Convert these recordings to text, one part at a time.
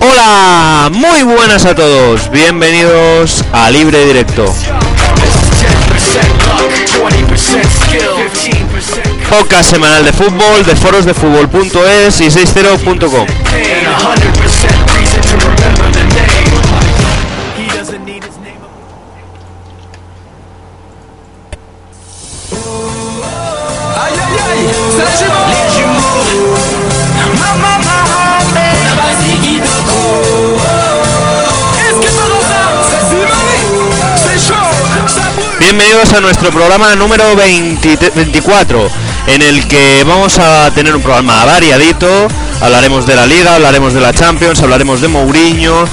Hola, muy buenas a todos, bienvenidos a Libre Directo. Podcast semanal de fútbol de foros de fútbol.es y 60.com. a nuestro programa número 20 24, en el que vamos a tener un programa variadito. Hablaremos de la Liga, hablaremos de la Champions, hablaremos de Mourinho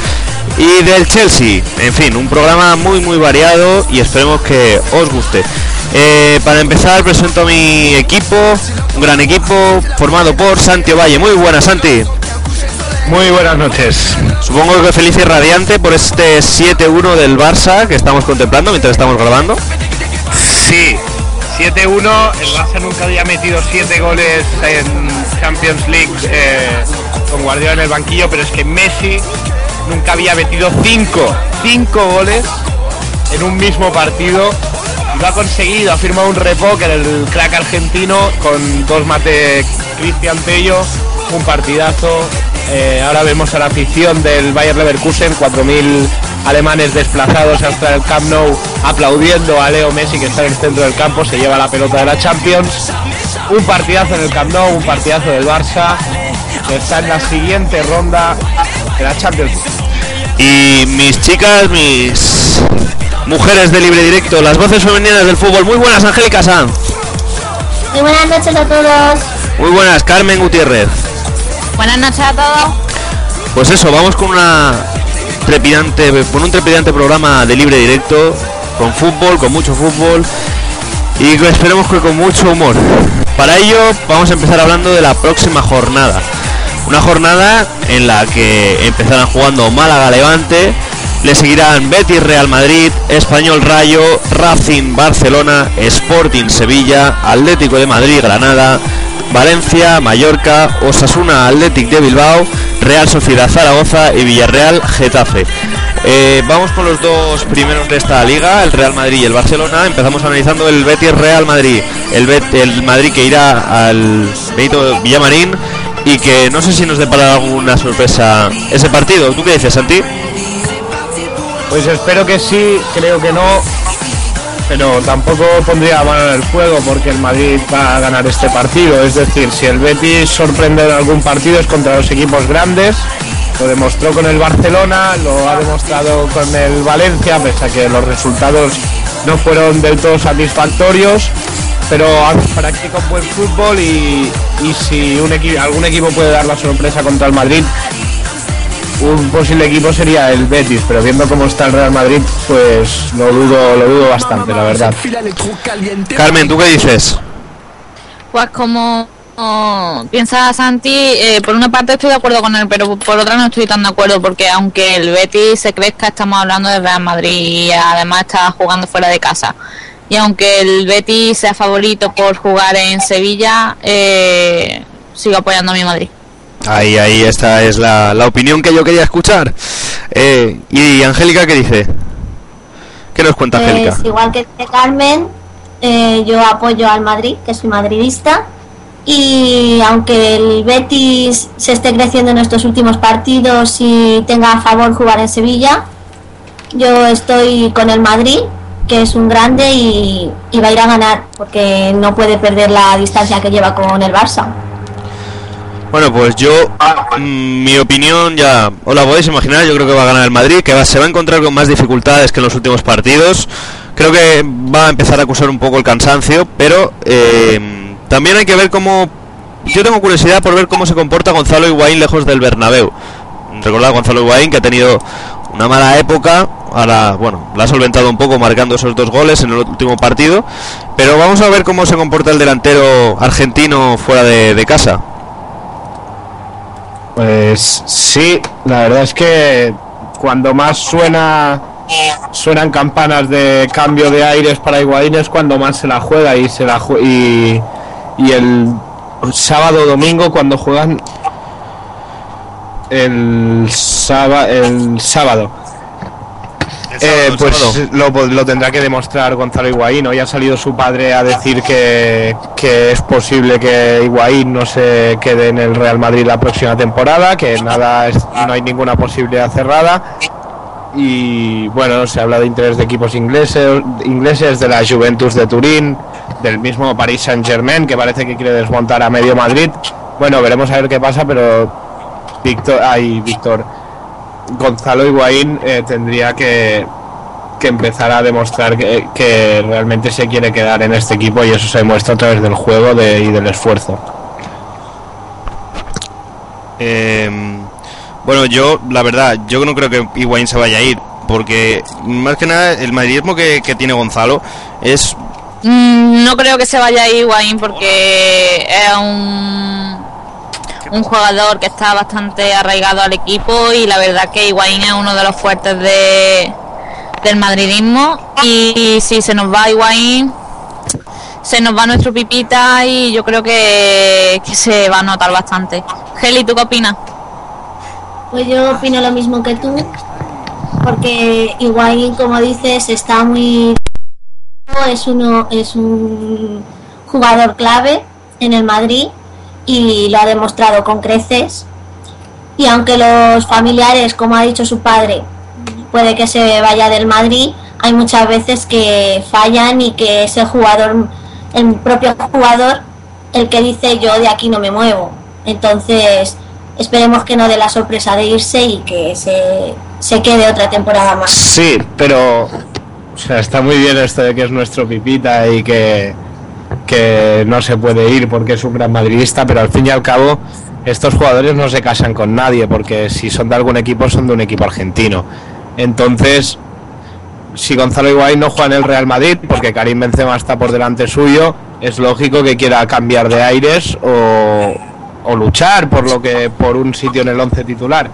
y del Chelsea. En fin, un programa muy muy variado y esperemos que os guste. Eh, para empezar presento a mi equipo, un gran equipo formado por Santi Valle. Muy buenas, Santi. Muy buenas noches. Supongo que feliz y radiante por este 7-1 del Barça que estamos contemplando mientras estamos grabando. Sí, 7-1. El Barça nunca había metido 7 goles en Champions League eh, con Guardiola en el banquillo, pero es que Messi nunca había metido 5 5 goles en un mismo partido. Y lo ha conseguido, ha firmado un repoker el crack argentino con dos mate Cristian Tello, un partidazo. Eh, ahora vemos a la afición del Bayer Leverkusen, 4.000 alemanes desplazados hasta el Camp Nou aplaudiendo a Leo Messi que está en el centro del campo, se lleva la pelota de la Champions. Un partidazo en el Camp Nou, un partidazo del Barça que está en la siguiente ronda de la Champions. Y mis chicas, mis mujeres de libre directo, las voces femeninas del fútbol. Muy buenas, Angélica Sanz. Muy buenas noches a todos. Muy buenas, Carmen Gutiérrez. Buenas noches a todos. Pues eso, vamos con una trepidante, con un trepidante programa de libre directo, con fútbol, con mucho fútbol y esperemos que con mucho humor. Para ello vamos a empezar hablando de la próxima jornada. Una jornada en la que empezarán jugando Málaga Levante, le seguirán Betis Real Madrid, Español Rayo, Racing Barcelona, Sporting Sevilla, Atlético de Madrid Granada, Valencia, Mallorca, Osasuna Athletic de Bilbao, Real Sociedad Zaragoza y Villarreal Getafe. Eh, vamos con los dos primeros de esta liga, el Real Madrid y el Barcelona. Empezamos analizando el Betis Real Madrid, el, Bet- el Madrid que irá al Benito Villamarín y que no sé si nos depara alguna sorpresa ese partido. ¿Tú qué dices, Santi? Pues espero que sí, creo que no, pero tampoco pondría mano en el fuego porque el Madrid va a ganar este partido. Es decir, si el Betis sorprende en algún partido es contra los equipos grandes. Lo demostró con el Barcelona, lo ha demostrado con el Valencia, pese a que los resultados no fueron del todo satisfactorios. Pero ha practicado buen fútbol y, y si un equi- algún equipo puede dar la sorpresa contra el Madrid, un posible equipo sería el Betis, pero viendo cómo está el Real Madrid, pues lo dudo, lo dudo bastante, la verdad. Carmen, ¿tú qué dices? Pues como oh, piensa Santi, eh, por una parte estoy de acuerdo con él, pero por otra no estoy tan de acuerdo, porque aunque el Betis se crezca, estamos hablando de Real Madrid y además está jugando fuera de casa. Y aunque el Betis sea favorito por jugar en Sevilla, eh, sigo apoyando a mi Madrid. Ahí, ahí, esta es la, la opinión que yo quería escuchar. Eh, ¿Y Angélica qué dice? ¿Qué nos cuenta Angélica? Pues igual que Carmen, eh, yo apoyo al Madrid, que soy madridista. Y aunque el Betis se esté creciendo en estos últimos partidos y tenga a favor jugar en Sevilla, yo estoy con el Madrid, que es un grande y, y va a ir a ganar, porque no puede perder la distancia que lleva con el Barça. Bueno, pues yo, mm, mi opinión ya os la podéis imaginar, yo creo que va a ganar el Madrid, que va, se va a encontrar con más dificultades que en los últimos partidos. Creo que va a empezar a acusar un poco el cansancio, pero eh, también hay que ver cómo... Yo tengo curiosidad por ver cómo se comporta Gonzalo Higuaín lejos del Bernabéu. Recordad Gonzalo Higuaín que ha tenido una mala época, ahora, bueno, la ha solventado un poco marcando esos dos goles en el último partido, pero vamos a ver cómo se comporta el delantero argentino fuera de, casa. Pues sí, la verdad es que cuando más suena suenan campanas de cambio de aires para Higuaín es cuando más se la juega y se la y, y el sábado domingo cuando juegan el, el sábado El eh, sábado, el pues sábado. lo, lo tendrá que demostrar Gonzalo Higuaín. Hoy ha salido su padre a decir que, que es posible que Higuaín no se quede en el Real Madrid la próxima temporada, que nada es- no hay ninguna posibilidad cerrada. Y bueno, se habla de interés de equipos ingleses, ingleses de la Juventus de Turín, del mismo Paris Saint Germain, que parece que quiere desmontar a medio Madrid. Bueno, veremos a ver qué pasa, pero Víctor, ay, Víctor, Gonzalo Higuaín eh, tendría que, que empezar a demostrar que, realmente se quiere quedar en este equipo y eso se demuestra a través del juego y del esfuerzo. Eh, bueno, yo, la verdad, yo no creo que Higuaín se vaya a ir, porque más que nada el madridismo que, tiene Gonzalo es Mm, No creo que se vaya a ir Higuaín porque es un, un jugador que está bastante arraigado al equipo y la verdad que Higuaín es uno de los fuertes de, del madridismo y si se nos va Higuaín se nos va nuestro pipita y yo creo que, que se va a notar bastante. Geli, ¿tú qué opinas? Pues yo opino lo mismo que tú, porque Higuaín, como dices, está muy es uno es un jugador clave en el Madrid y lo ha demostrado con creces. Y aunque los familiares, como ha dicho su padre, puede que se vaya del Madrid, hay muchas veces que fallan y que ese jugador, el propio jugador, el que dice yo de aquí no me muevo. Entonces, esperemos que no dé la sorpresa de irse y que se, se quede otra temporada más. Sí, pero o sea, está muy bien esto de que es nuestro pipita y que, que no se puede ir porque es un gran madridista, pero al fin y al cabo estos jugadores no se casan con nadie porque si son de algún equipo son de un equipo argentino. Entonces, si Gonzalo Higuaín no juega en el Real Madrid porque Karim Benzema está por delante suyo, es lógico que quiera cambiar de aires o, o luchar por lo que por un sitio en el once titular.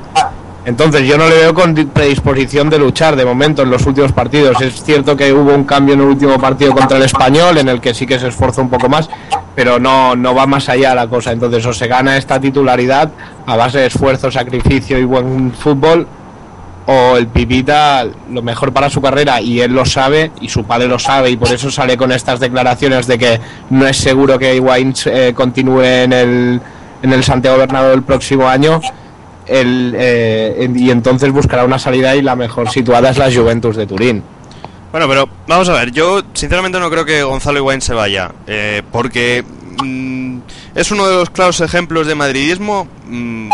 Entonces yo no le veo con di- predisposición de luchar de momento en los últimos partidos. Es cierto que hubo un cambio en el último partido contra el español en el que sí que se esforzó un poco más, pero no, no va más allá la cosa. Entonces o se gana esta titularidad a base de esfuerzo, sacrificio y buen fútbol, o el Pipita lo mejor para su carrera y él lo sabe y su padre lo sabe y por eso sale con estas declaraciones de que no es seguro que Higuaín eh, continúe en el, en el Santiago Bernabéu el próximo año eh, y entonces buscará una salida y la mejor situada es la Juventus de Turín. Bueno, pero vamos a ver, yo sinceramente no creo que Gonzalo Higuaín se vaya, eh, porque mm, es uno de los claros ejemplos de madridismo mm,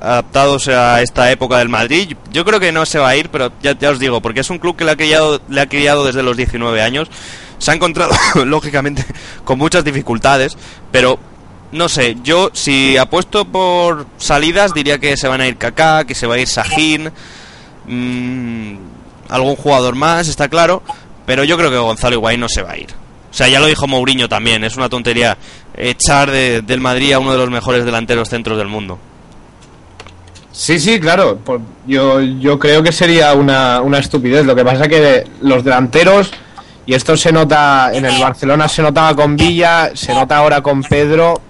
adaptados a esta época del Madrid. Yo creo que no se va a ir, pero ya, ya os digo, porque es un club que le ha criado, le ha criado desde los 19 años. Se ha encontrado, lógicamente, con muchas dificultades, pero no sé, yo si apuesto por salidas diría que se van a ir Kaká, que se va a ir Sahin, mm, algún jugador más, está claro, pero yo creo que Gonzalo Higuaín no se va a ir. O sea, ya lo dijo Mourinho también, es una tontería echar de- del Madrid a uno de los mejores delanteros centros del mundo. Sí, sí, claro. yo, yo creo que sería una, una estupidez. Lo que pasa que los delanteros, y esto se nota en el Barcelona, se notaba con Villa, se nota ahora con Pedro.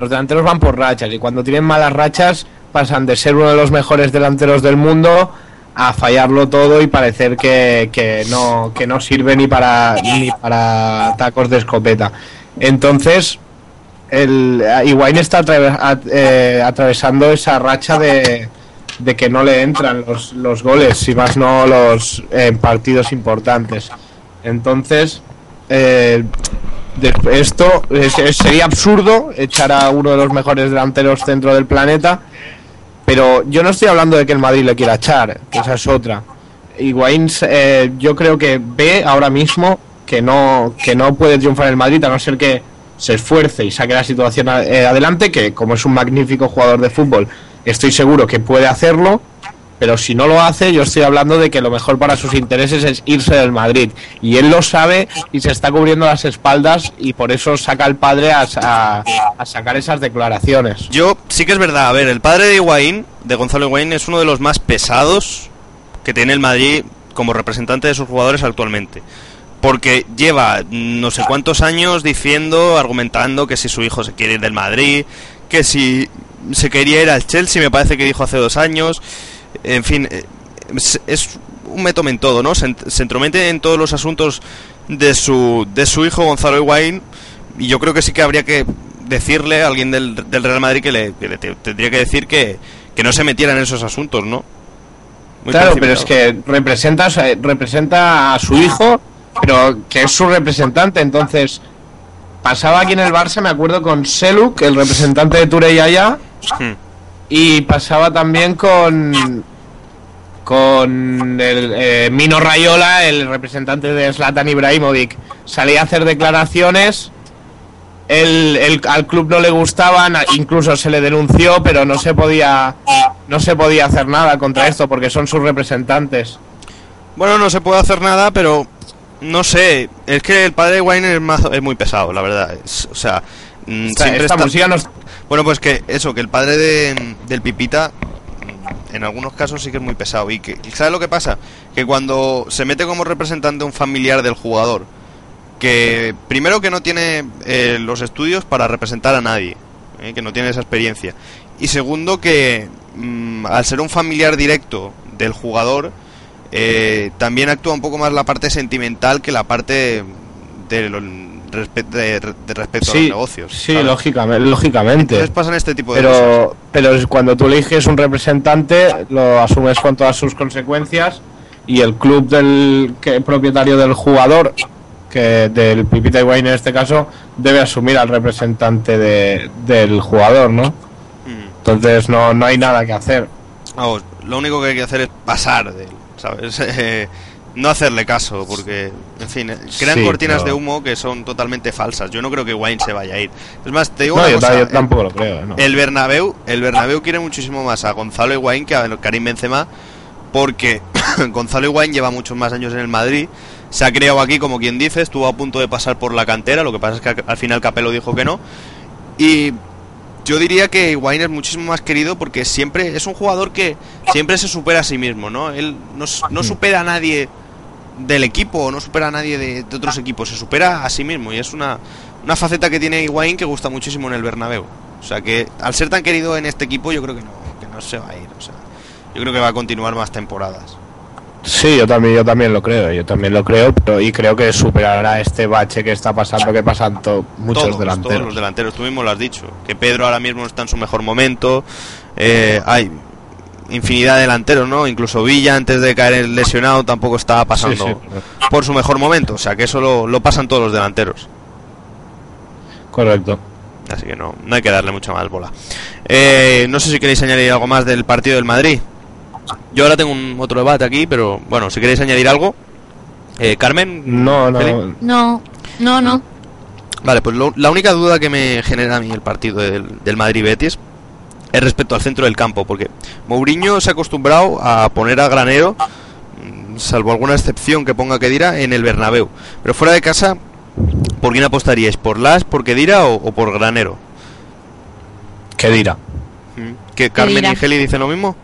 Los delanteros van por rachas y cuando tienen malas rachas pasan de ser uno de los mejores delanteros del mundo a fallarlo todo y parecer que, que no, que no sirve ni para, ni para tacos de escopeta. Entonces, el Higuaín está eh, atravesando esa racha de, de que no le entran los, los goles, si más no los eh, partidos importantes. Entonces, eh, esto es- es- sería absurdo echar a uno de los mejores delanteros centro del planeta, pero yo no estoy hablando de que el Madrid le quiera echar, que esa es otra. Higuaín eh, yo creo que ve ahora mismo que no, que no puede triunfar el Madrid a no ser que se esfuerce y saque la situación eh, adelante, que como es un magnífico jugador de fútbol, estoy seguro que puede hacerlo, pero si no lo hace, yo estoy hablando de que lo mejor para sus intereses es irse del Madrid. Y él lo sabe y se está cubriendo las espaldas y por eso saca al padre a, a- a sacar esas declaraciones. Yo sí que es verdad, a ver, el padre de Higuaín, de Gonzalo Higuaín, es uno de los más pesados que tiene el Madrid como representante de sus jugadores actualmente. Porque lleva no sé cuántos años diciendo, argumentando que si su hijo se quiere ir del Madrid, que si se quería ir al Chelsea, me parece que dijo hace dos años. En fin, eh, es- es un método en todo, ¿no? Se, ent- se entromete en todos los asuntos de su, de su hijo Gonzalo Higuaín. Y yo creo que sí que habría que decirle a alguien del, del Real Madrid que le, que le te- tendría que decir que, que no se metiera en esos asuntos, ¿no? Muy claro, pero es que representa, representa a su hijo, pero que es su representante. Entonces, pasaba aquí en el Barça, me acuerdo, con Seluk, el representante de Tureyaya, Hmm. Y pasaba también con con el eh, Mino Rayola, el representante de Zlatan Ibrahimovic. Salía a hacer declaraciones. El, el- al club no le gustaban, incluso se le denunció, pero no se podía no se podía hacer nada contra esto porque son sus representantes. Bueno, no se puede hacer nada, pero no sé. Es que el padre de Wayne es, mazo- es muy pesado, la verdad. O sea, Esta, siempre esta está- música nos- Bueno, pues que eso, que el padre de, del Pipita mm, en algunos casos sí que es muy pesado. Y que, ¿sabes lo que pasa? Que cuando se mete como representante un familiar del jugador, que primero que no tiene eh, los estudios para representar a nadie, eh, que no tiene esa experiencia. Y segundo que mm, al ser un familiar directo del jugador, eh, también actúa un poco más la parte sentimental que la parte de, lo- respe- de, de respecto a los negocios. sí, ¿sabes? lógicamente, lógicamente. Entonces pasan este tipo de cosas. pero pero es cuando tú eliges un representante lo asumes con todas sus consecuencias y el club del que, propietario del jugador que del Pipita Higuaín en este caso debe asumir al representante de- del jugador no Mm. entonces no no hay nada que hacer Vamos, lo único que hay que hacer es pasar de él, ¿sabes? Eh, no hacerle caso, porque, en fin, eh, crean Sí, cortinas pero- de humo que son totalmente falsas. Yo no creo que Wayne se vaya a ir. Es más, te digo no una yo, cosa, ta- yo eh, tampoco lo creo ¿no? El Bernabéu, el Bernabéu quiere muchísimo más a Gonzalo Higuaín que a Karim Benzema porque Gonzalo Higuaín lleva muchos más años en el Madrid, se ha creado aquí como quien dice, estuvo a punto de pasar por la cantera, lo que pasa es que al final Capello dijo que no y yo diría que Higuaín es muchísimo más querido porque siempre es un jugador que siempre se supera a sí mismo, ¿no? Él no, no supera a nadie del equipo, o no supera a nadie de, de otros equipos, se supera a sí mismo y es una, una faceta que tiene Higuaín que gusta muchísimo en el Bernabéu. O sea que al ser tan querido en este equipo yo creo que no, que no se va a ir. O sea, yo creo que va a continuar más temporadas. Sí, yo también, yo también lo creo, yo también lo creo, pero y creo que superará este bache que está pasando, que pasan to- muchos todos, delanteros. todos los delanteros, tú mismo lo has dicho, que Pedro ahora mismo no está en su mejor momento, eh, hay infinidad de delanteros, ¿no? Incluso Villa antes de caer lesionado tampoco estaba pasando Sí, sí, por su mejor momento, o sea que eso lo, lo pasan todos los delanteros, correcto. así que no, no hay que darle mucha más bola. Eh, no sé si queréis añadir algo más del partido del Madrid. Yo ahora tengo un otro debate aquí, pero bueno, si queréis añadir algo, eh, Carmen. No, Feli. no, No, no, no. Vale, pues lo- la única duda que me genera a mí el partido del, del Madrid-Betis es respecto al centro del campo, porque Mourinho se ha acostumbrado a poner a Granero, mm, salvo alguna excepción que ponga Kedira, en el Bernabéu. Pero fuera de casa, ¿por quién apostaríais? ¿Por Las, por Kedira o, o por Granero? ¿qué dirá? Mm, ¿Que Carmen Kedira. y Geli dicen lo mismo?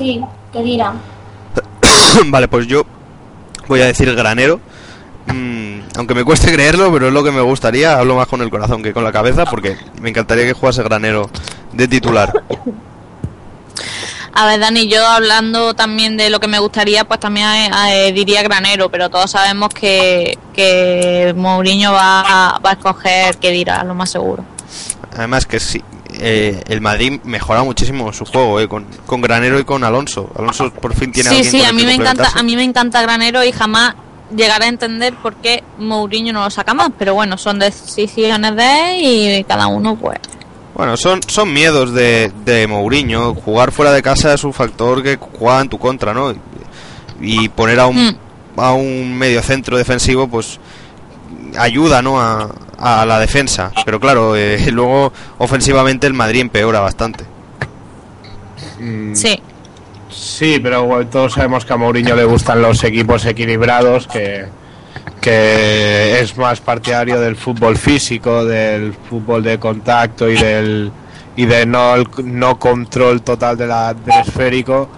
Sí, que dirá. vale, pues yo voy a decir Granero. Mm, aunque me cueste creerlo, pero es lo que me gustaría. Hablo más con el corazón que con la cabeza, porque me encantaría que jugase Granero de titular. A ver, Dani, yo hablando también de lo que me gustaría, pues también eh, diría Granero, pero todos sabemos que, que Mourinho va, a- va a escoger que dirá, lo más seguro. Además que sí, eh, el Madrid mejora muchísimo su juego eh, con, con Granero y con Alonso. Alonso por fin tiene Sí, alguien sí, a mí me encanta, a mí me encanta Granero y jamás llegaré a entender por qué Mourinho no lo saca más, pero bueno, son decisiones de él y cada uno pues Bueno, son, son miedos de, de Mourinho. Jugar fuera de casa es un factor que juega en tu contra, ¿no? Y poner a un, Mm. a un medio centro defensivo, pues ayuda, ¿no? A, a la defensa. Pero claro, eh, luego ofensivamente el Madrid empeora bastante. Mm, sí. Sí, pero todos sabemos que a Mourinho le gustan los equipos equilibrados, que, que es más partidario del fútbol físico, del fútbol de contacto y del y de no, el no control total de la, del esférico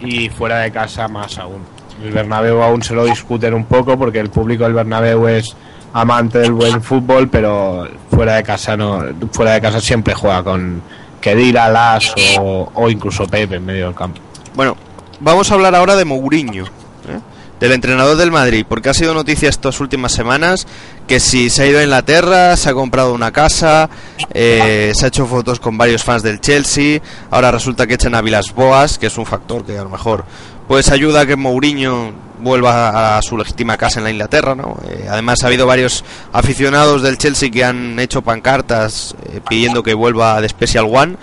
y fuera de casa más aún. El Bernabéu aún se lo discuten un poco porque el público del Bernabéu es amante del buen fútbol, pero fuera de casa no, fuera de casa siempre juega con Kedira, Las o, incluso Pepe en medio del campo. Bueno, vamos a hablar ahora de Mourinho, ¿eh? del entrenador del Madrid, porque ha sido noticia estas últimas semanas que si se ha ido a Inglaterra, se ha comprado una casa, eh, se ha hecho fotos con varios fans del Chelsea, ahora resulta que echan a Vilas Boas, que es un factor que a lo mejor pues ayuda a que Mourinho vuelva a su legítima casa en la Inglaterra, ¿no? Eh, además ha habido varios aficionados del Chelsea que han hecho pancartas eh, pidiendo que vuelva de Special One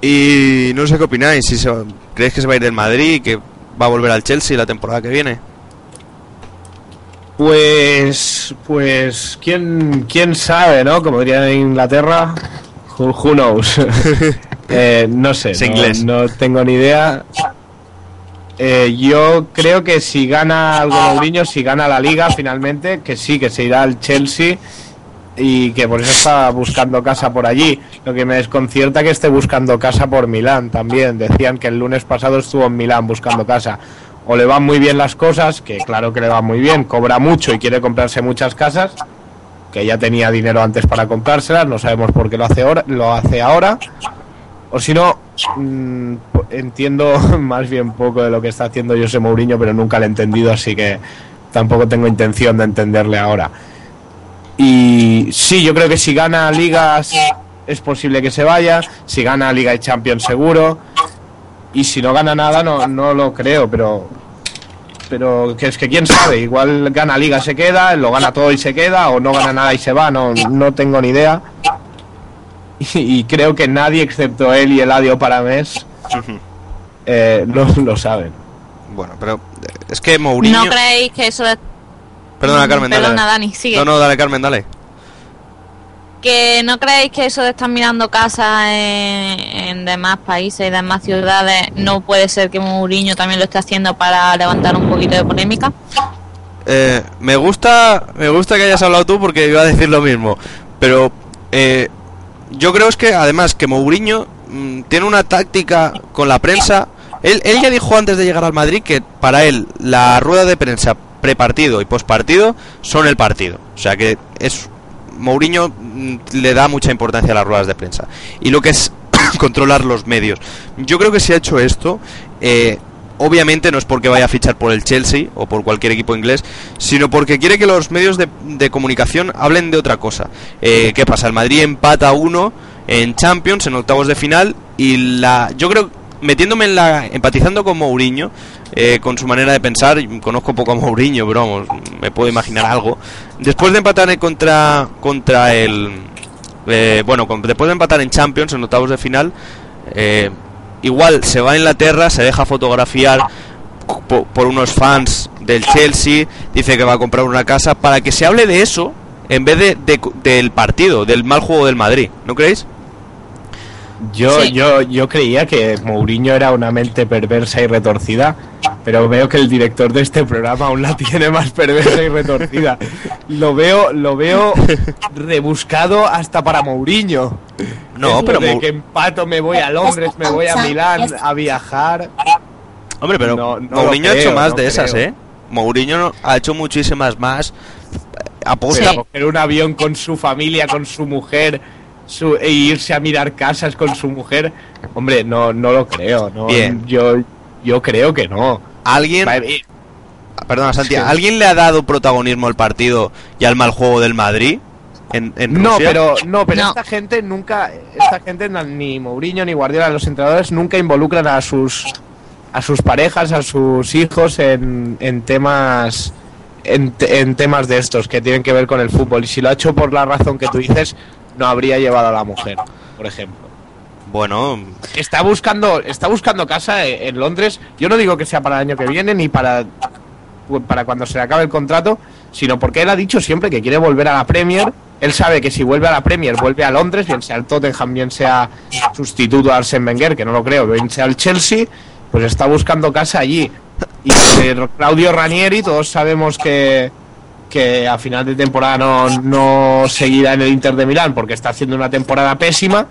y no sé qué opináis, si se, creéis que se va a ir del Madrid y que va a volver al Chelsea la temporada que viene. Pues, pues, quién, quién sabe, ¿no? Como dirían en Inglaterra, who, who knows. Eh, no sé, Es no, inglés. no tengo ni idea. Eh, yo creo que si gana algo Mourinho, si gana la liga finalmente, que sí, que se irá al Chelsea y que por eso está buscando casa por allí. Lo que me desconcierta que esté buscando casa por Milán también. Decían que el lunes pasado estuvo en Milán buscando casa. O le van muy bien las cosas, que claro que le va muy bien, cobra mucho y quiere comprarse muchas casas, que ya tenía dinero antes para comprárselas, no sabemos por qué lo hace ahora, lo hace ahora. O si no, mm, entiendo más bien poco de lo que está haciendo José Mourinho, pero nunca lo he entendido, así que tampoco tengo intención de entenderle ahora. Y sí, yo creo que si gana ligas es posible que se vaya, si gana Liga y Champions seguro, y si no gana nada no, no lo creo, pero pero es que quién sabe, igual gana Liga se queda, lo gana todo y se queda, o no gana nada y se va, no, no tengo ni idea. Y, y creo que nadie excepto él y Eladio Paramés eh, lo, lo saben. Bueno, pero eh, es que Mourinho... ¿No creéis que eso de... Perdona, Carmen, dale. Perdona. Dani, sigue. No, no, dale, Carmen, dale. Que no creéis que eso de estar mirando casas en, en demás países y demás ciudades no puede ser que Mourinho también lo esté haciendo para levantar un poquito de polémica. Eh, me gusta me gusta que hayas hablado tú porque iba a decir lo mismo pero eh, yo creo es que además que Mourinho mm, tiene una táctica con la prensa él, él ya dijo antes de llegar al Madrid que para él la rueda de prensa prepartido y pospartido son el partido o sea que es Mourinho mm, le da mucha importancia a las ruedas de prensa y lo que es controlar los medios yo creo que si ha hecho esto eh, obviamente no es porque vaya a fichar por el Chelsea o por cualquier equipo inglés, sino porque quiere que los medios de, de comunicación hablen de otra cosa. Eh, ¿Qué pasa? El Madrid empata uno en Champions, en octavos de final, y la yo creo, metiéndome en la... empatizando con Mourinho, eh, con su manera de pensar, conozco poco a Mourinho, pero vamos, me puedo imaginar algo. Después de empatar contra, contra el... eh, bueno, con- después de empatar en Champions, en octavos de final, eh, igual se va a Inglaterra, se deja fotografiar po- por unos fans del Chelsea, dice que va a comprar una casa, para que se hable de eso en vez de, de- del partido, del mal juego del Madrid, ¿no creéis? Yo, Sí. yo, yo creía que Mourinho era una mente perversa y retorcida, pero veo que el director de este programa aún la tiene más perversa y retorcida. Lo veo, lo veo rebuscado hasta para Mourinho. No, pero de que empato me voy a Londres, me voy a Milán a viajar. hombre, pero no- no Mourinho lo ha hecho creo, más no de esas, creo. ¿eh? Mourinho ha hecho muchísimas más aposta. Sí. Coger un avión con su familia, con su mujer, su, e irse a mirar casas con su mujer. Hombre, no, no lo creo. No, Bien. Yo, yo creo que no. ¿Alguien, perdona Santi, Sí. ¿alguien le ha dado protagonismo al partido y al mal juego del Madrid? En, en No, pero no, pero No. esta gente nunca, esta gente ni Mourinho ni Guardiola, los entrenadores nunca involucran a sus a sus parejas, a sus hijos en, en temas en, en temas de estos que tienen que ver con el fútbol. Y si lo ha hecho por la razón que tú dices, no habría llevado a la mujer, por ejemplo. Bueno, Está buscando, está buscando casa e- en Londres. Yo no digo que sea para el año que viene ni para para cuando se le acabe el contrato, sino porque él ha dicho siempre que quiere volver a la Premier. Él sabe que si vuelve a la Premier, vuelve a Londres, bien sea el Tottenham, bien sea sustituto a Arsene Wenger, que no lo creo, bien sea el Chelsea, pues está buscando casa allí. Y eh, Claudio Ranieri, todos sabemos que, que a final de temporada no, no seguirá en el Inter de Milán porque está haciendo una temporada pésima.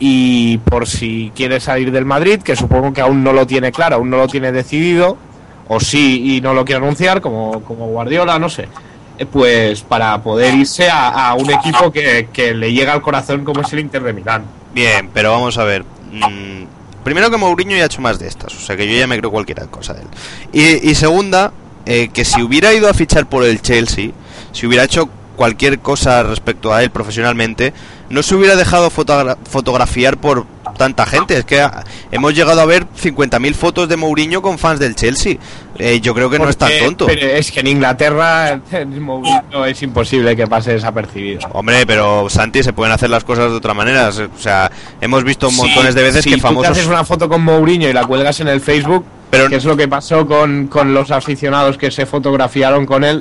Y por si quiere salir del Madrid, que supongo que aún no lo tiene claro, aún no lo tiene decidido, o sí y no lo quiere anunciar, como, como Guardiola, no sé. Eh, Pues para poder irse a, un equipo que, que le llega al corazón como es el Inter de Milán. Bien, pero vamos a ver. mm, primero que Mourinho ya ha hecho más de estas, o sea que yo ya me creo cualquier cosa de él. Y segunda, eh, que si hubiera ido a fichar por el Chelsea, si hubiera hecho cualquier cosa respecto a él profesionalmente, no se hubiera dejado fotogra- fotografiar por tanta gente. Es que hemos llegado a ver 50.000 fotos de Mourinho con fans del Chelsea. Eh, yo creo que no es tan tonto. pero es que en Inglaterra Mourinho es imposible que pase desapercibido. Hombre, pero Santi, se pueden hacer las cosas de otra manera. O sea, hemos visto montones de veces que tú te famosos... haces una foto con Mourinho y la cuelgas en el Facebook, Pero- que es lo que pasó con, con los aficionados que se fotografiaron con él.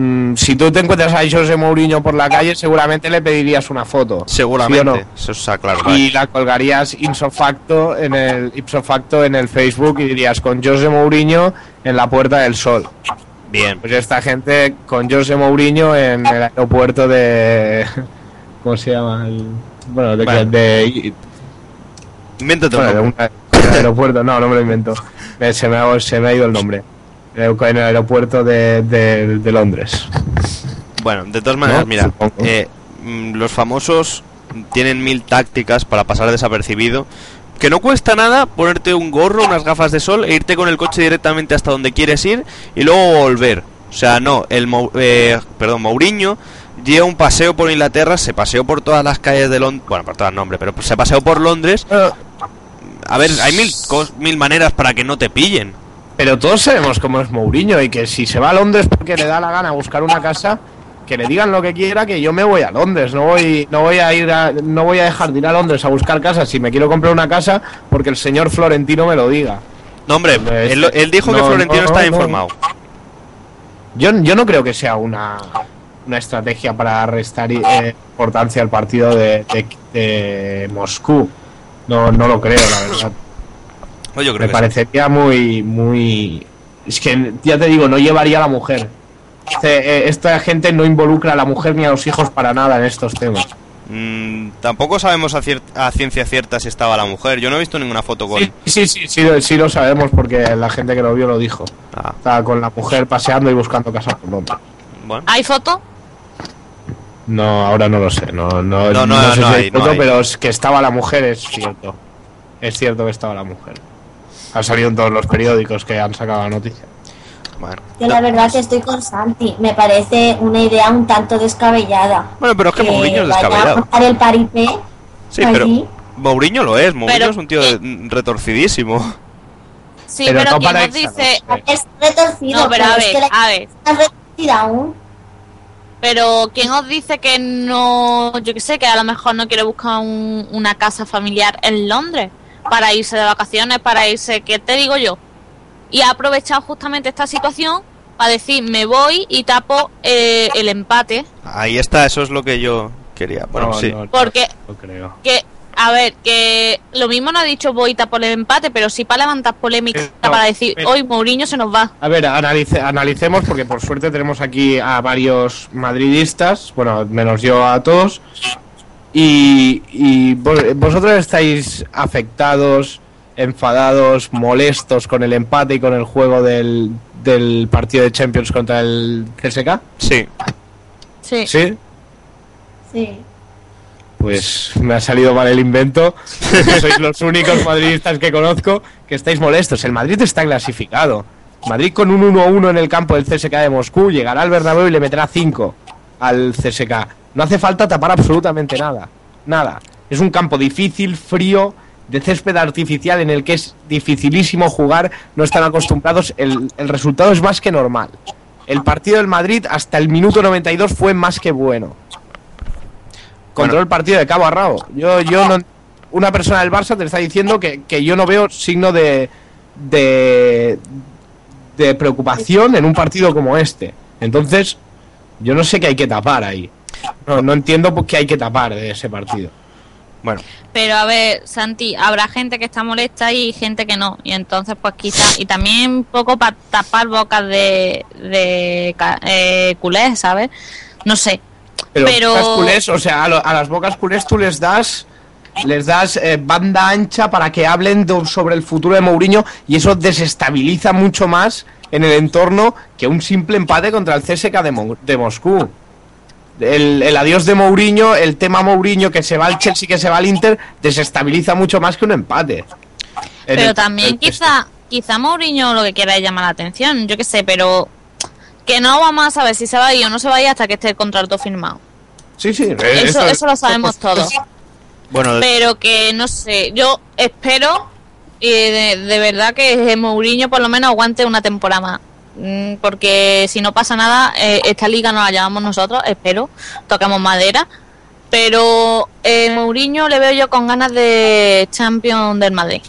Mm, si tú te encuentras a José Mourinho por la calle, seguramente le pedirías una foto. ¿sí Seguramente. no? Eso está claro. Y la colgarías ipso facto en el ipso facto en el Facebook y dirías con José Mourinho en la Puerta del Sol. Bien. Pues esta gente con José Mourinho en el aeropuerto de ¿cómo se llama? El- bueno, de, Bueno. de- bueno, un aeropuerto, no, no me lo invento. Se, me ha, se me ha ido el nombre. En el aeropuerto de, de- de Londres. Bueno, de todas maneras, ¿No? mira, eh, mm, los famosos tienen mil tácticas para pasar desapercibido. Que no cuesta nada ponerte un gorro, unas gafas de sol e irte con el coche directamente hasta donde quieres ir y luego volver. O sea, no, el eh, perdón, Mourinho dio un paseo por Inglaterra, se paseó por todas las calles de Londres, bueno, por todas nombre, pero se paseó por Londres. Pero, A ver, hay mil, mil maneras para que no te pillen. Pero todos sabemos cómo es Mourinho y que si se va a Londres porque le da la gana buscar una casa, que le digan lo que quiera, que yo me voy a Londres, no voy, no voy a ir a- no voy a dejar de ir a Londres a buscar casas si me quiero comprar una casa porque el señor Florentino me lo diga. No, hombre, Hombre, él, él dijo que no, Florentino no, está no. informado. Yo, yo no creo que sea una, una estrategia para restar eh, importancia al partido de, de- de Moscú. No, no lo creo, la verdad. Yo creo Me que sí. parecería muy, muy... Es que, ya te digo, no llevaría a la mujer. Este, eh, Esta gente no involucra a la mujer ni a los hijos para nada en estos temas. Mm, tampoco sabemos a, cier- a ciencia cierta si estaba la mujer. Yo no he visto ninguna foto con. Sí, sí, sí, sí, lo- sí lo sabemos porque la gente que lo vio lo dijo. Ah, Estaba con la mujer paseando y buscando casa por Londres. bueno. ¿Hay foto? No, ahora no lo sé. No, no, No, no, no sé no si hay, hay no foto, hay. pero es que estaba la mujer, es cierto. Es cierto que estaba la mujer. Ha salido en todos los periódicos que han sacado la noticia. Bueno. Yo la verdad que estoy con Santi. Me parece una idea un tanto descabellada. Bueno, pero es que Mourinho es vaya a descabellado. montar el paripé Sí, pero. Mourinho lo es. Mourinho Pero- es un tío retorcidísimo. Sí, Pero pero, no ¿quién para nos dice? no sé. Es retorcido, No, pero a es ver, que la a ver. está retorcida aún. Pero ¿quién os dice que no, yo qué sé, que a lo mejor no quiere buscar un- una casa familiar en Londres para irse de vacaciones, para irse, ¿qué te digo yo? Y ha aprovechado justamente esta situación para decir, me voy y tapo eh, el empate, Ahí está, eso es lo que yo quería. Bueno, No, sí. no, porque no creo. que, a ver, que lo mismo no ha dicho voy y tapo el empate, pero sí para levantar polémica, Eh, no, para decir, pero- hoy Mourinho se nos va. A ver, analice- analicemos porque por suerte tenemos aquí a varios madridistas, bueno, menos yo a todos. Y, y vo- vosotros estáis afectados, enfadados, molestos con el empate y con el juego del, del partido de Champions contra el CSK. Sí. Sí. ¿Sí? Sí. Pues me ha salido mal el invento. Sois los únicos madridistas que conozco que estáis molestos. El Madrid está clasificado. Madrid con un 1-1 en el campo del CSK de Moscú llegará al Bernabéu y le meterá 5 al CSK. No hace falta tapar absolutamente nada. Nada. Es un campo difícil, frío, de césped artificial en el que es dificilísimo jugar. No están acostumbrados. El, el resultado es más que normal. El partido del Madrid hasta el minuto 92 fue más que bueno controló Bueno. el partido de cabo a rabo. Yo, yo no, una persona del Barça te está diciendo que, que yo no veo signo de, de de preocupación en un partido como este. Entonces, yo no sé qué hay que tapar ahí. No, no entiendo por qué hay que tapar de ese partido. Bueno, Pero a ver, Santi, habrá gente que está molesta y gente que no. Y entonces, pues quizás, y también un poco para tapar bocas de, de eh, culés, ¿sabes? No sé. Pero, Pero- bocas culés, o sea, a, lo- a las bocas culés tú les das les das eh, banda ancha para que hablen do- sobre el futuro de Mourinho y eso desestabiliza mucho más en el entorno que un simple empate contra el CSK de, Mo- de Moscú. El, el adiós de Mourinho, el tema Mourinho que se va al Chelsea, que se va al Inter, desestabiliza mucho más que un empate. Pero el- también el- quizá, quizá Mourinho lo que quiera es llamar la atención, yo qué sé, pero que no vamos a saber si se va a ir o no se va a ir hasta que esté el contrato firmado. Sí, sí, eh, Eso, eso lo sabemos todos. Bueno, Pero que no sé, yo espero y de, de verdad que Mourinho por lo menos aguante una temporada más. Mm, Porque si no pasa nada, eh, esta liga no la llevamos nosotros, espero, toquemos madera. Pero eh, Mourinho le veo yo con ganas de Champion del Madrid.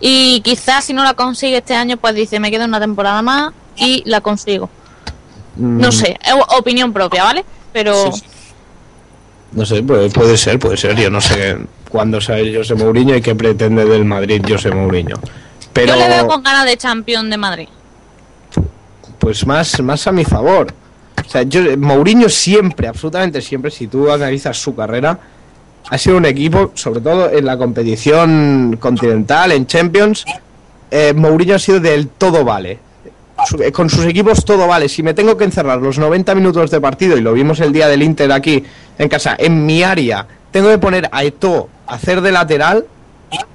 Y quizás si no la consigue este año, pues dice, me quedo una temporada más y la consigo. Mm, No sé, es opinión propia, ¿vale? Pero Sí, sí. No sé, puede, puede ser, puede ser. Yo no sé cuándo sale José Mourinho y qué pretende del Madrid José Mourinho. Pero yo le veo con ganas de Champion de Madrid. Pues más, más a mi favor. O sea, yo, Mourinho siempre, absolutamente siempre, si tú analizas su carrera, ha sido un equipo, sobre todo en la competición continental, en Champions, eh, Mourinho ha sido del todo vale. Eh, con sus equipos todo vale. Si me tengo que encerrar los 90 minutos de partido, y lo vimos el día del Inter aquí en casa, en mi área, tengo que poner a Eto a hacer de lateral,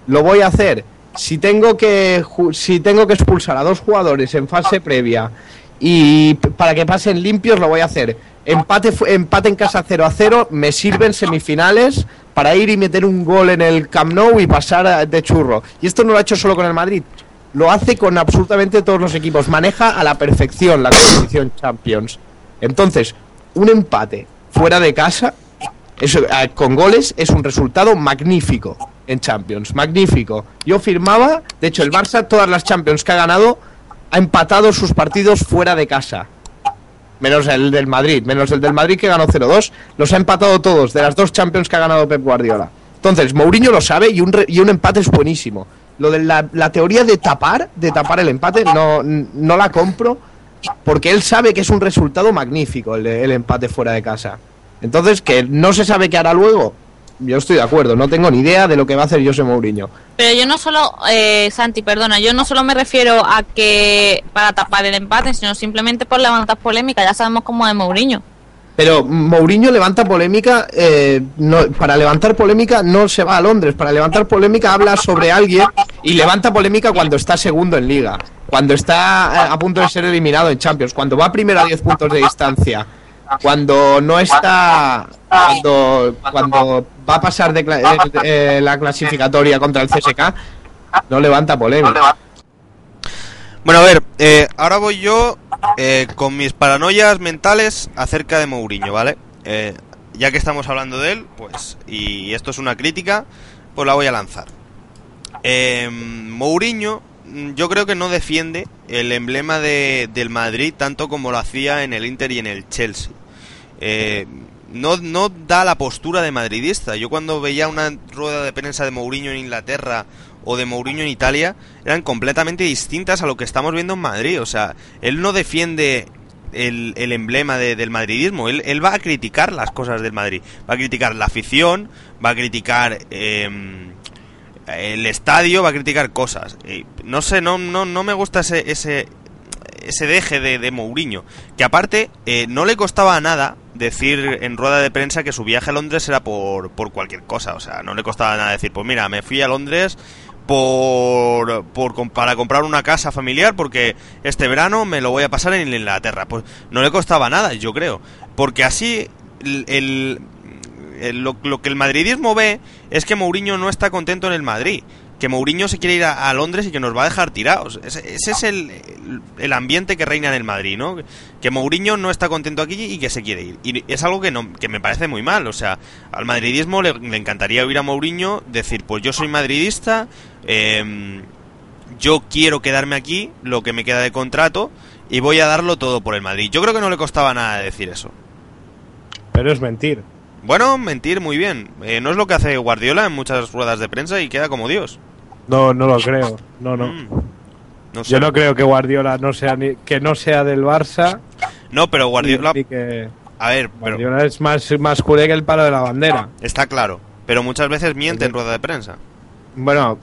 lo voy a hacer. Si tengo que si tengo que expulsar a dos jugadores en fase previa y para que pasen limpios lo voy a hacer. Empate empate en casa 0 a 0 me sirven semifinales para ir y meter un gol en el Camp Nou y pasar de churro. Y esto no lo ha hecho solo con el Madrid. Lo hace con absolutamente todos los equipos. Maneja a la perfección la competición Champions. Entonces, un empate fuera de casa eso, con goles es un resultado magnífico en Champions, magnífico. Yo firmaba, de hecho el Barça todas las Champions que ha ganado ha empatado sus partidos fuera de casa. Menos el del Madrid, menos el del Madrid que ganó 0-2, los ha empatado todos de las dos Champions que ha ganado Pep Guardiola. Entonces, Mourinho lo sabe y un, re- y un empate es buenísimo. Lo de la, la teoría de tapar, de tapar el empate, no, no la compro porque él sabe que es un resultado magnífico el, el empate fuera de casa. Entonces, que no se sabe qué hará luego, yo estoy de acuerdo, no tengo ni idea de lo que va a hacer José Mourinho. Pero yo no solo, eh, Santi, perdona, yo no solo me refiero a que para tapar el empate, sino simplemente por levantar polémica. Ya sabemos cómo es Mourinho. Pero Mourinho levanta polémica, eh, no- para levantar polémica no se va a Londres, para levantar polémica habla sobre alguien y levanta polémica cuando está segundo en liga, cuando está eh, a punto de ser eliminado en Champions, cuando va primero a 10 puntos de distancia, cuando no está, cuando, cuando va a pasar de cla- eh, eh, la clasificatoria contra el CSK, no levanta polémica. Bueno, a ver, eh, ahora voy yo eh, con mis paranoias mentales acerca de Mourinho, ¿vale? Eh, ya que estamos hablando de él, pues, y esto es una crítica, pues la voy a lanzar. Eh, Mourinho, mm, yo creo que no defiende el emblema de, del Madrid tanto como lo hacía en el Inter y en el Chelsea. Eh, no, no da la postura de madridista. Yo cuando veía una rueda de prensa de Mourinho en Inglaterra o de Mourinho en Italia, eran completamente distintas a lo que estamos viendo en Madrid. O sea, él no defiende el, el emblema de- del madridismo. Él, él va a criticar las cosas del Madrid. Va a criticar la afición, va a criticar em, el estadio, va a criticar cosas. Y no sé, no, no, no me gusta ese, ese, ese deje de, de Mourinho. Que aparte, eh, no le costaba nada decir en rueda de prensa que su viaje a Londres era por, por cualquier cosa. O sea, no le costaba nada decir, pues mira, me fui a Londres por, por para comprar una casa familiar porque este verano me lo voy a pasar en Inglaterra. Pues no le costaba nada, yo creo. Porque así el, el- el- lo, lo que el madridismo ve es que Mourinho no está contento en el Madrid. Que Mourinho se quiere ir a, Londres y que nos va a dejar tirados. Ese, ese es el, el- ambiente que reina en el Madrid, ¿no? Que Mourinho no está contento aquí y que se quiere ir. Y es algo que, no, que me parece muy mal. O sea, al madridismo le, le encantaría oír a Mourinho decir, pues yo soy madridista, em, yo quiero quedarme aquí, lo que me queda de contrato, y voy a darlo todo por el Madrid. Yo creo que no le costaba nada decir eso. Pero es mentir. Bueno, mentir muy bien. Eh, no es lo que hace Guardiola en muchas ruedas de prensa y queda como Dios. No, no lo creo. No, no. Mm. No sé. Yo no creo que Guardiola no sea ni, que no sea del Barça No, pero Guardiola... ni que A ver, pero Guardiola es más más culé que el palo de la bandera. está claro. pero muchas veces miente en rueda de prensa. Bueno,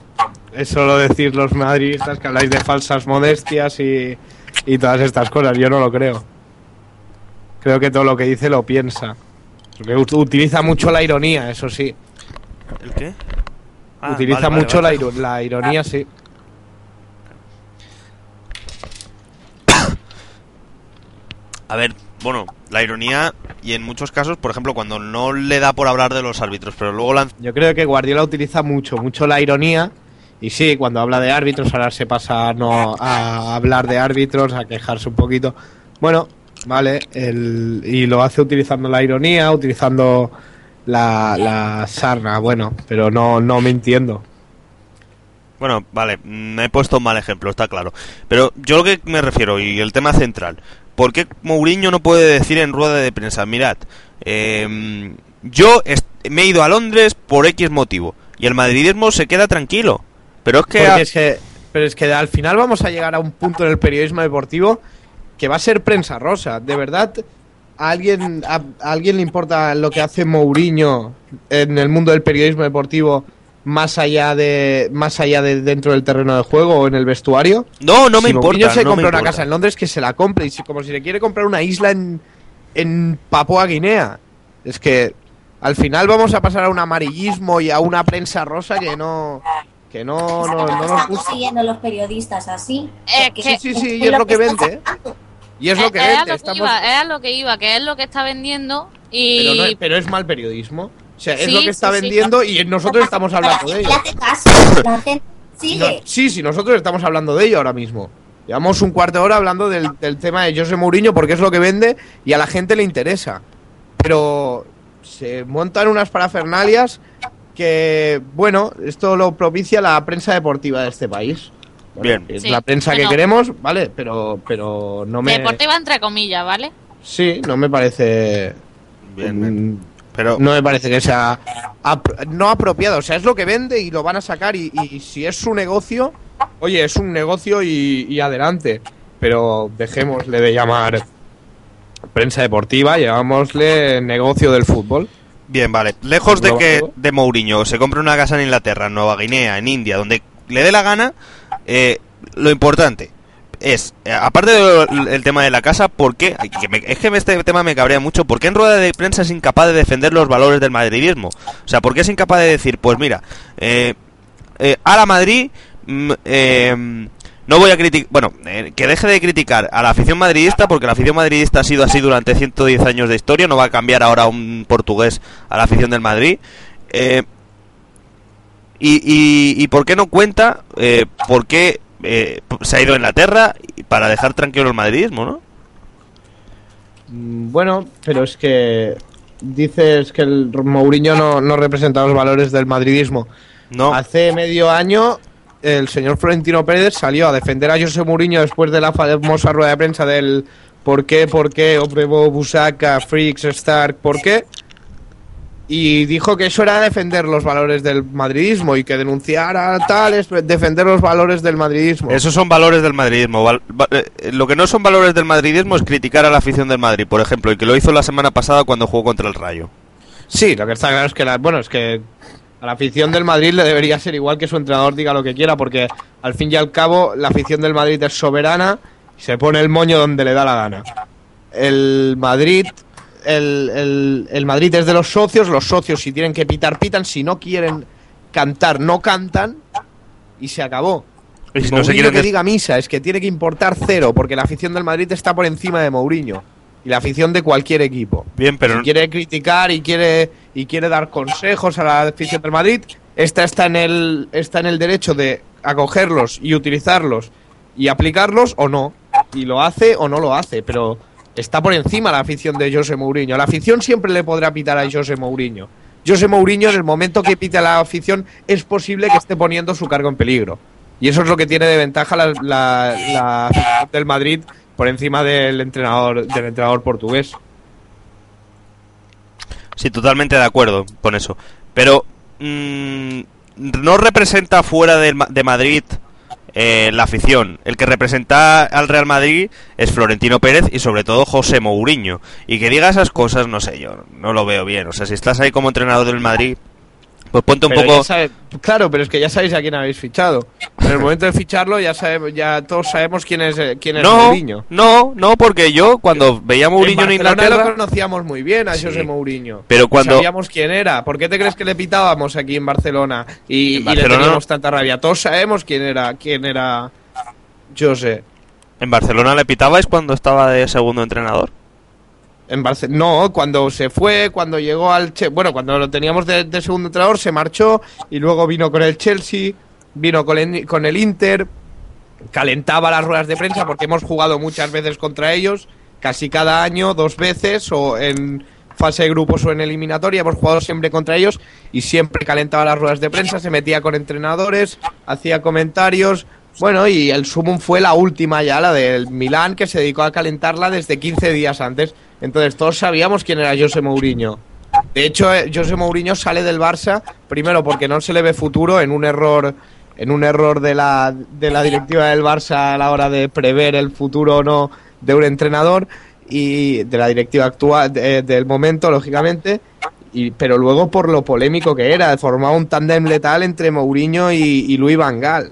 eso lo decís los madridistas que habláis de falsas modestias y, y todas estas cosas. Yo no lo creo. Creo que todo lo que dice lo piensa. Porque utiliza mucho la ironía, eso sí. ¿El qué? Ah, utiliza vale, mucho vale. La, la ironía, sí. A ver, bueno, la ironía y en muchos casos, por ejemplo, cuando no le da por hablar de los árbitros, pero luego lanza... Yo creo que Guardiola utiliza mucho, mucho la ironía. Y sí, cuando habla de árbitros, ahora se pasa no, a hablar de árbitros, a quejarse un poquito. Bueno, vale, el- y lo hace utilizando la ironía, utilizando la, la sarna, bueno, pero no, no mintiendo. Bueno, vale, me he puesto un mal ejemplo, está claro. Pero yo lo que me refiero, y el tema central, ¿por qué Mourinho no puede decir en rueda de prensa, mirad, eh, yo me he ido a Londres por X motivo, y el madridismo se queda tranquilo? Pero es que... Porque es que, pero es que al final vamos a llegar a un punto en el periodismo deportivo que va a ser prensa rosa. De verdad, ¿a alguien, a, a alguien le importa lo que hace Mourinho en el mundo del periodismo deportivo más allá de más allá de dentro del terreno de juego o en el vestuario? No, no me si Mourinho importa. se no compra una importa. casa en Londres, que se la compre. Y si, como si le quiere comprar una isla en, en Papua Guinea. Es que al final vamos a pasar a un amarillismo y a una prensa rosa que no. Que no, no, no nos estamos gusta. siguiendo los periodistas así. Es Porque que- Sí, sí, sí, y es lo que está vende. ¿eh? Y es lo que es, a vende. lo que Estamos... iba, es a lo que iba, que es lo que está vendiendo y... pero, no- pero es mal periodismo. O sea, es Sí, lo que está sí, sí. vendiendo y nosotros estamos hablando de ello. Le hace caso, la gente No, sigue. sí, sí, nosotros estamos hablando de ello ahora mismo. Llevamos un cuarto de hora hablando del, del tema de José Mourinho porque es lo que vende y a la gente le interesa. Pero se montan unas parafernalias que, bueno, esto lo propicia la prensa deportiva de este país. Bien. Es Sí, la prensa que queremos, ¿vale? Pero, pero no me... Deportiva entre comillas, ¿vale? Sí, no me parece... Bien, bien. Pero... no me parece que sea ap- no apropiado. O sea, es lo que vende y lo van a sacar. Y, y si es su negocio, oye, es un negocio y, y adelante. Pero dejémosle de llamar prensa deportiva, llamámosle negocio del fútbol. Bien, vale. Lejos de que de Mourinho se compre una casa en Inglaterra, en Nueva Guinea, en India, donde le dé la gana, eh, lo importante es, eh, aparte del tema de la casa, ¿por qué? Que me- es que este tema me cabrea mucho. ¿Por qué en rueda de prensa es incapaz de defender los valores del madridismo? O sea, ¿por qué es incapaz de decir, pues mira, eh, eh, a la Madrid, mm, eh, no voy a criticar, bueno, eh, que deje de criticar a la afición madridista, porque la afición madridista ha sido así durante 110 años de historia, no va a cambiar ahora un portugués a la afición del Madrid. Y, y, y por qué no cuenta eh, por qué eh, se ha ido a Inglaterra para dejar tranquilo el madridismo, ¿no? Mm, Bueno, pero es que dices que el Mourinho no, no representa los valores del madridismo. No. Hace medio año el señor Florentino Pérez salió a defender a José Mourinho después de la famosa rueda de prensa del ¿por qué, por qué, Oprevo, Busaka, Freaks, Stark, por qué? Y dijo que eso era defender los valores del madridismo y que denunciar a tal es defender los valores del madridismo. Esos son valores del madridismo. Val- va- eh, lo que no son valores del madridismo es criticar a la afición del Madrid, por ejemplo, y que lo hizo la semana pasada cuando jugó contra el Rayo. Sí, lo que está claro es que la, bueno, es que a la afición del Madrid le debería ser igual que su entrenador diga lo que quiera, porque al fin y al cabo la afición del Madrid es soberana y se pone el moño donde le da la gana. El Madrid, el, el- el Madrid es de los socios, los socios si tienen que pitar, pitan, si no quieren cantar, no cantan y se acabó. Y si no se que des- diga misa, es que tiene que importar cero, porque la afición del Madrid está por encima de Mourinho y la afición de cualquier equipo Bien, pero si quiere criticar y quiere y quiere dar consejos a la afición del Madrid, esta está en el está en el derecho de acogerlos y utilizarlos y aplicarlos o no. Y lo hace o no lo hace, pero está por encima la afición de José Mourinho. La afición siempre le podrá pitar a José Mourinho. José Mourinho en el momento que pite a la afición es posible que esté poniendo su cargo en peligro. Y eso es lo que tiene de ventaja la, afición del Madrid por encima del entrenador del entrenador portugués. Sí, totalmente de acuerdo con eso. Pero mm, no representa fuera de Madrid eh, la afición. El que representa al Real Madrid es Florentino Pérez y sobre todo José Mourinho. Y que diga esas cosas, no sé, yo no lo veo bien. O sea, si estás ahí como entrenador del Madrid, Pues ponte un Pero poco... sabe- claro, pero es que ya sabéis a quién habéis fichado. En el momento de ficharlo ya sabemos, ya todos sabemos quién es eh, quién es No, Mourinho. no, no, porque yo cuando veía a Mourinho en, Barcelona Inglaterra... lo conocíamos muy bien a Sí. José Mourinho. Pero cuando- sabíamos quién era. ¿Por qué te crees que le pitábamos aquí en Barcelona y, En le teníamos tanta rabia? Todos sabemos quién era quién era José. ¿En Barcelona le pitabais cuando estaba de segundo entrenador? En Barce- no, cuando se fue, cuando llegó al Che- bueno, cuando lo teníamos de, de segundo entrenador se marchó y luego vino con el Chelsea, vino con el, con el Inter, calentaba las ruedas de prensa porque hemos jugado muchas veces contra ellos, casi cada año, dos veces o en fase de grupos o en eliminatoria, hemos jugado siempre contra ellos y siempre calentaba las ruedas de prensa, se metía con entrenadores, hacía comentarios, bueno, y el sumum fue la última ya, la del Milán, que se dedicó a calentarla desde 15 días antes. Entonces todos sabíamos quién era José Mourinho. De hecho, eh, José Mourinho sale del Barça, primero porque no se le ve futuro en un error en un error de la, de la directiva del Barça a la hora de prever el futuro o no de un entrenador y de la directiva actual de- del momento, lógicamente, y, pero luego por lo polémico que era, formaba un tándem letal entre Mourinho y, y Luis Van Gaal.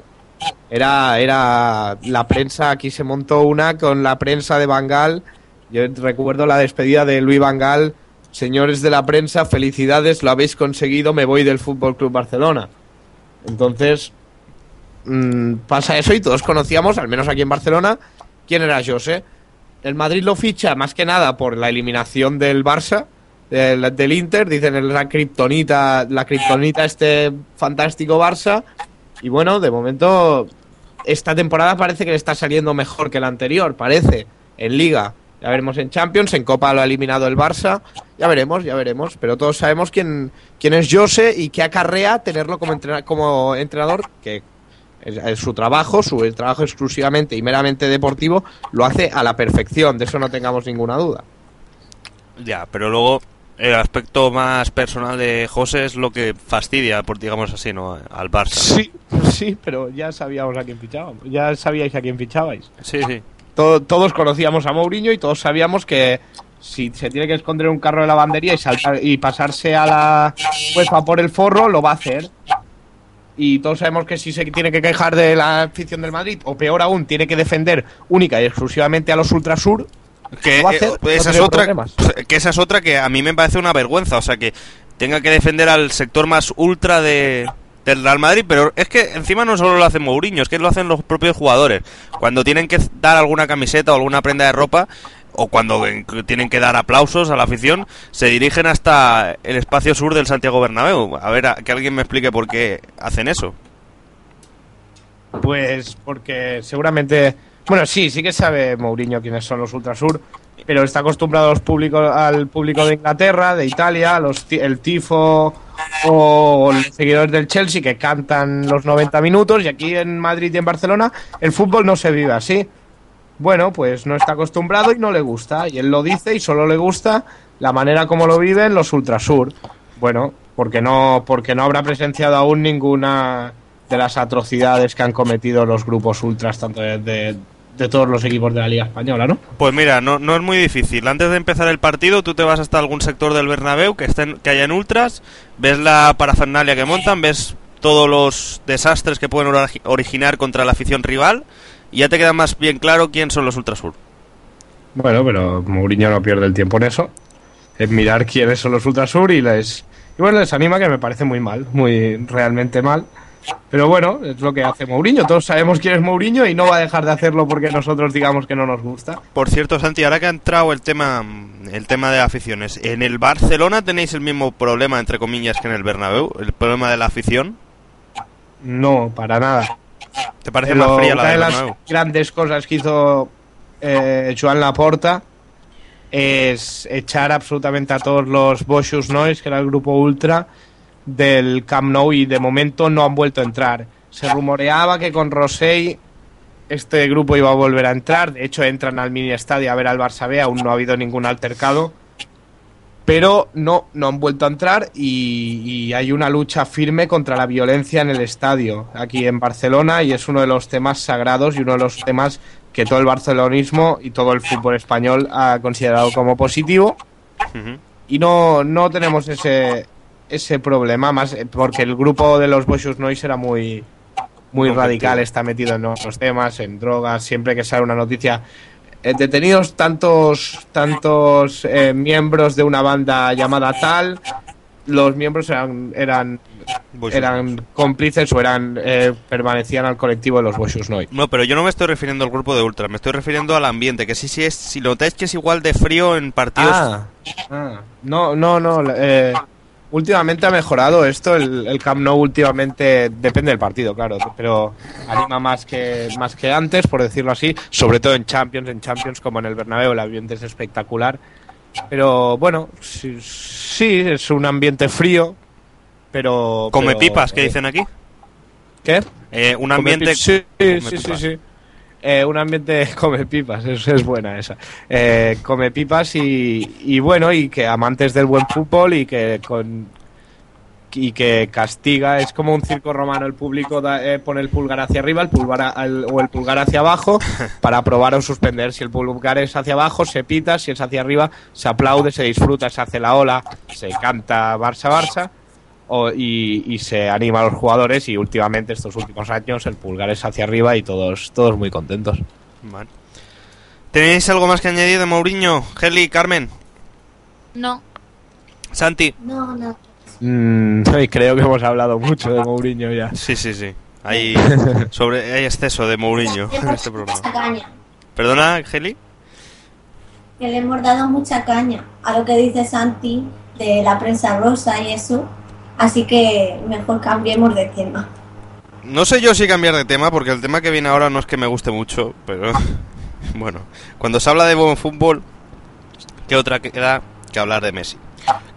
Era, era la prensa, aquí se montó una con la prensa de Van Gaal. Yo recuerdo la despedida de Luis Van Gaal. Señores de la prensa, felicidades, lo habéis conseguido, me voy del Fútbol Club Barcelona. Entonces, mm, pasa eso y todos conocíamos, al menos aquí en Barcelona, quién era José. El Madrid lo ficha más que nada por la eliminación del Barça, del, del Inter, dicen la kriptonita, la kriptonita este fantástico Barça. Y bueno, de momento esta temporada parece que le está saliendo mejor que la anterior, parece, en Liga. Ya veremos en Champions, en Copa lo ha eliminado el Barça. Ya veremos, ya veremos. Pero todos sabemos quién, quién es Jose y qué acarrea tenerlo como, como entrenador, que es, es su trabajo, su trabajo exclusivamente y meramente deportivo, lo hace a la perfección. De eso no tengamos ninguna duda. Ya, pero luego el aspecto más personal de José es lo que fastidia, por digamos así, ¿no? Al Barça. Sí, sí, pero ya sabíamos a quién fichábamos. Ya sabíais a quién fichabais. Sí, sí. To- todos conocíamos a Mourinho y todos sabíamos que si se tiene que esconder en un carro de lavandería y saltar y pasarse a la UEFA por el forro, lo va a hacer. Y todos sabemos que si se tiene que quejar de la afición del Madrid, o peor aún, tiene que defender única y exclusivamente a los Ultrasur, Que, Lo va a hacer, eh, no esa es otra, problemas. que esa es otra que a mí me parece una vergüenza, o sea que tenga que defender al sector más ultra de del Real Madrid, pero es que encima no solo lo hace Mourinho, es que lo hacen los propios jugadores. Cuando tienen que dar alguna camiseta o alguna prenda de ropa o cuando tienen que dar aplausos a la afición, se dirigen hasta el espacio sur del Santiago Bernabéu. A ver, a- que alguien me explique por qué hacen eso. Pues porque seguramente. Bueno, sí, sí que sabe Mourinho quiénes son los Ultrasur, pero está acostumbrado a los públicos, al público de Inglaterra, de Italia, los, el tifo o los seguidores del Chelsea que cantan los 90 minutos y aquí en Madrid y en Barcelona el fútbol no se vive así. Bueno, pues no está acostumbrado y no le gusta. Y él lo dice y solo le gusta la manera como lo viven los Ultrasur. Bueno, porque no, porque no habrá presenciado aún ninguna de las atrocidades que han cometido los grupos ultras, tanto de, de- de todos los equipos de la Liga Española, ¿no? Pues mira, no, no es muy difícil. Antes de empezar el partido, tú te vas hasta algún sector del Bernabéu que, estén, que haya en ultras, ves la parafernalia que montan, ves todos los desastres que pueden ori- originar contra la afición rival y ya te queda más bien claro quién son los Ultrasur. Bueno, pero Mourinho no pierde el tiempo en eso. En mirar quiénes son los Ultrasur y les. Y bueno, les anima que me parece muy mal, muy realmente mal. Pero bueno, es lo que hace Mourinho. Todos sabemos quién es Mourinho y no va a dejar de hacerlo porque nosotros digamos que no nos gusta. Por cierto, Santi, ahora que ha entrado el tema, el tema de aficiones, ¿en el Barcelona tenéis el mismo problema, entre comillas, que en el Bernabéu? ¿El problema de la afición? No, para nada. ¿Te parece Pero más fría la de las grandes cosas que hizo eh, Joan Laporta es echar absolutamente a todos los Boschus Noise, que era el grupo ultra del Camp Nou y de momento no han vuelto a entrar. Se rumoreaba que con Rosell este grupo iba a volver a entrar, de hecho entran al mini estadio a ver al Barça B, aún no ha habido ningún altercado. Pero no, no han vuelto a entrar y, y hay una lucha firme contra la violencia en el estadio, aquí en Barcelona, y es uno de los temas sagrados y uno de los temas que todo el barcelonismo y todo el fútbol español ha considerado como positivo. Y no, no tenemos ese, ese problema, más eh, porque el grupo de los Boschus Noise era muy, muy radical, está metido en otros temas, en drogas, siempre que sale una noticia. eh, detenidos tantos, tantos eh, miembros de una banda llamada tal, los miembros eran, eran, eran cómplices o eran eh, permanecían al colectivo de los Boschus Noise. No, pero yo no me estoy refiriendo al grupo de Ultra, me estoy refiriendo al ambiente, que sí, sí es, si lo notáis que es igual de frío en partidos. Ah, ah, no, no, no. eh, últimamente ha mejorado esto. El, el Camp Nou últimamente depende del partido, claro, pero anima más que más que antes, por decirlo así. Sobre todo en Champions, en Champions como en el Bernabéu, el ambiente es espectacular. Pero bueno, sí, sí, es un ambiente frío, pero Come pero- pipas, que dicen aquí. ¿Qué? Eh, un ambiente. Sí, sí, sí. Eh, un ambiente come pipas, es, es buena esa. Eh, come pipas y, y bueno, y que amantes del buen fútbol y que con y que castiga, es como un circo romano, el público da- eh, pone el pulgar hacia arriba el pulgar a- o el pulgar hacia abajo para aprobar o suspender. Si el pulgar es hacia abajo, se pita, si es hacia arriba, se aplaude, se disfruta, se hace la ola, se canta Barça-Barça o- y, y se anima a los jugadores y últimamente estos últimos años el pulgar es hacia arriba y todos, todos muy contentos. Vale. ¿Tenéis algo más que añadir de Mourinho? Heli, Carmen, No. Santi. No, no. Mm, creo que hemos hablado mucho de Mourinho ya. Sí, sí, sí. Hay, sobre, hay exceso de Mourinho en este programa. caña. ¿Perdona, Heli? Que le hemos dado mucha caña a lo que dice Santi de la prensa rosa y eso. Así que mejor cambiemos de tema. No sé yo si cambiar de tema, porque el tema que viene ahora no es que me guste mucho, pero bueno, cuando se habla de buen fútbol, ¿qué otra queda que hablar de Messi?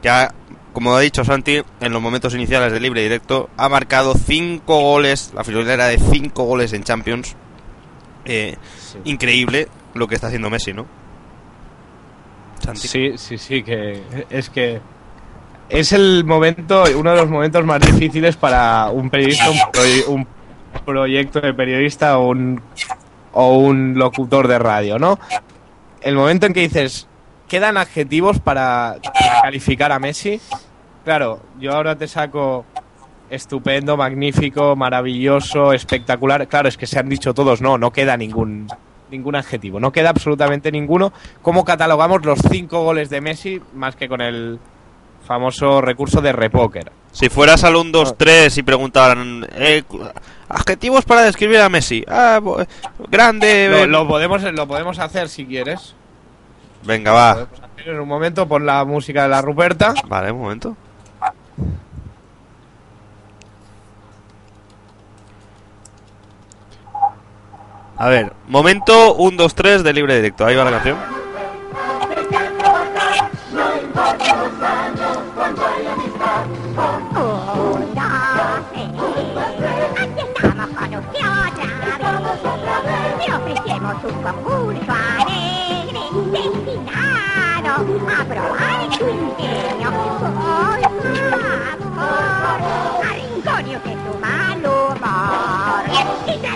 Ya, como ha dicho Santi, en los momentos iniciales de libre directo, ha marcado 5 goles, la friolera de 5 goles en Champions. Eh, Increíble lo que está haciendo Messi, ¿no? Santi. Sí, sí, sí, que es que es el momento, uno de los momentos más difíciles para un periodista, un, proye- un proyecto de periodista o un, o un locutor de radio, ¿no? El momento en que dices, ¿quedan adjetivos para, para calificar a Messi? Claro, yo ahora te saco estupendo, magnífico, maravilloso, espectacular. Claro, es que se han dicho todos, no, no queda ningún ningún adjetivo, no queda absolutamente ninguno. ¿Cómo catalogamos los cinco goles de Messi más que con el famoso recurso de repóker? Si fueras al 1, 2, 3 y preguntaran eh, adjetivos para describir a Messi. Ah, grande. Lo, lo podemos lo podemos hacer si quieres. Venga, Lo va. podemos hacer en un momento pon la música de la Ruperta. Vale, un momento. A ver, momento 1, 2, 3 de libre directo. Ahí va la canción.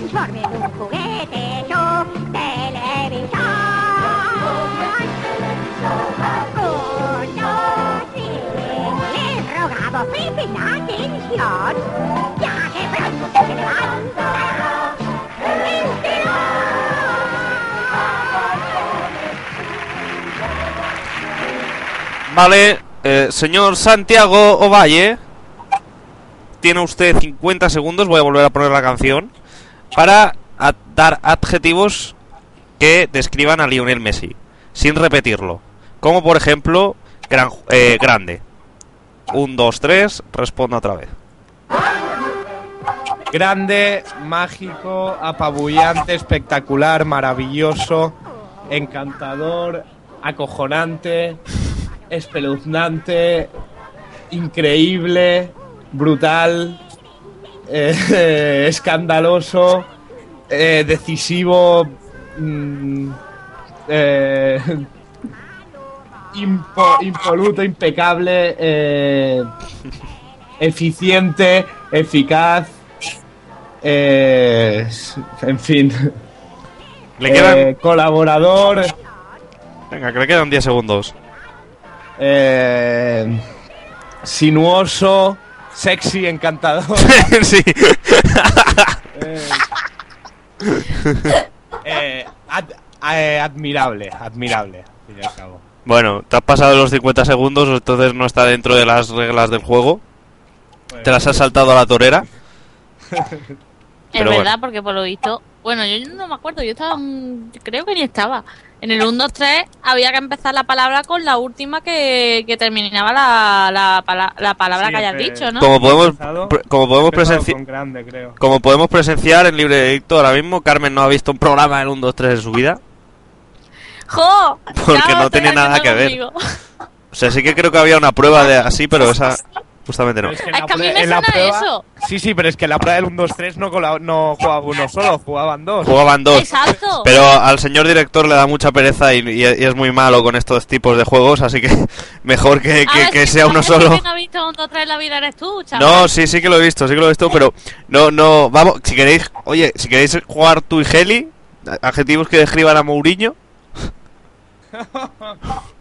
Transforme en un juguete su televisor. Uno, sí, les rogamos presten atención, ya que pronto se levanta. Vale, eh, señor Santiago Ovalle. Tiene usted 50 segundos. Voy a volver a poner la canción. Para dar adjetivos que describan a Lionel Messi. Sin repetirlo. Como por ejemplo, eh, grande. Un, dos, tres. Responda otra vez. Grande, mágico, apabullante, espectacular, maravilloso, encantador, acojonante, espeluznante, increíble, brutal, eh, escandaloso, eh, decisivo, mm, eh, impo- impoluto, impecable, eficiente, eficaz, en fin, Le quedan. colaborador, Venga, que le quedan 10 segundos. eh, sinuoso, sexy, encantador. sí. eh, eh, ad- eh, admirable, admirable. al fin y al cabo. Bueno, te has pasado los 50 segundos, entonces no está dentro de las reglas del juego. Te las has saltado a la torera. Es verdad, bueno. porque por lo visto. Bueno, yo no me acuerdo, yo estaba. mm, Creo que ni estaba. En el 1, 2, 3 había que empezar la palabra con la última que, que terminaba la, la, pala- la palabra Sí, que hayas dicho, ¿no? Como podemos, Empezado- como podemos presenciar. con grande, creo. Como podemos presenciar en libre directo ahora mismo, Carmen no ha visto un programa en 1, 2, 3 en su vida. ¡Jo! Porque no tiene nada que ver. conmigo. O sea, sí que creo que había una prueba de así, pero esa justamente no. Pero en Es la que a mí me en la suena prueba- eso. Sí, sí, pero es que en la prueba del 1-2-3 no, no jugaba uno solo, jugaban dos. Jugaban dos. Exacto. Pero al señor director le da mucha pereza y, y- y es muy malo con estos tipos de juegos, así que mejor que, que- ver, que si sea uno solo. que no ha visto un 2, 3 en la vida eres tú, chaval. No, sí, sí que lo he visto, sí que lo he visto, pero no, no, vamos, si queréis, oye, si queréis jugar tú y Heli, adjetivos que describan a Mourinho,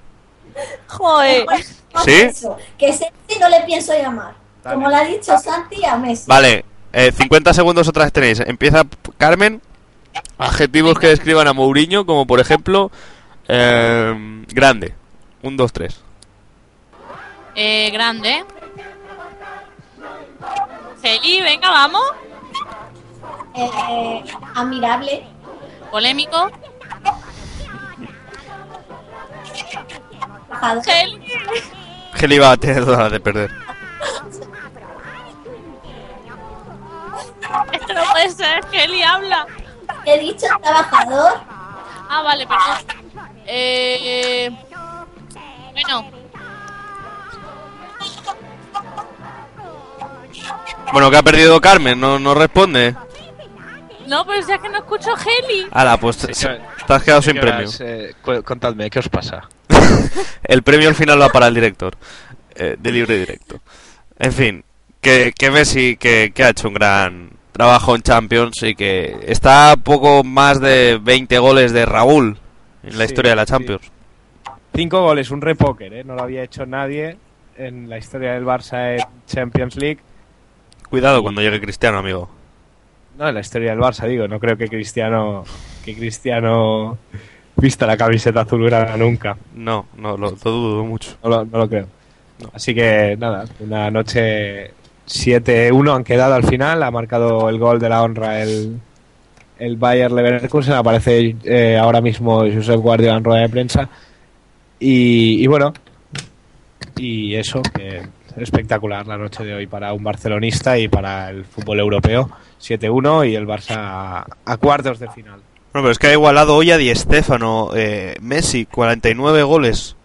Joder. No ¿Sí? pienso, que Messi no le pienso llamar. Dale. Como le ha dicho Santi a Messi. vale, eh, 50 segundos otra vez tenéis, empieza Carmen, adjetivos que describan a Mourinho, como por ejemplo, eh, grande, un, dos, tres. Eh, grande. Feli, venga, vamos. Eh, admirable. Polémico. Feli. Heli va a tener ganas de perder. Esto no puede ser. Feli habla. He dicho trabajador. Ah, vale, perdón. Eh, bueno, Bueno, que ha perdido Carmen, no, no responde. No, pero es que no escucho Heli. Ala, pues te, Señor- te has quedado sin premio. Señoras, eh, cu- contadme, ¿qué os pasa? El premio al final va para el director. eh, de libre directo. En fin, que, que Messi que, que ha hecho un gran trabajo en Champions y que está a poco más de 20 goles de Raúl en la Sí, historia de la sí. Champions. Cinco goles, un repóker, ¿eh? No lo había hecho nadie en la historia del Barça en Champions League. Cuidado cuando llegue Cristiano, amigo. No, en la historia del Barça, digo. No creo que Cristiano, que Cristiano vista la camiseta azulgrana nunca. No, no, lo, lo dudo mucho. No lo, no lo creo. Así que nada, una noche 7-1 han quedado al final. Ha marcado el gol de la honra el, el Bayer Leverkusen. Aparece eh, ahora mismo Josep Guardiola en rueda de prensa. Y, y bueno, y eso, que espectacular la noche de hoy para un barcelonista y para el fútbol europeo. 7-1 y el Barça a, cuartos de final. Bueno, pero es que ha igualado hoy a Di Stéfano, eh, Messi, 49 goles.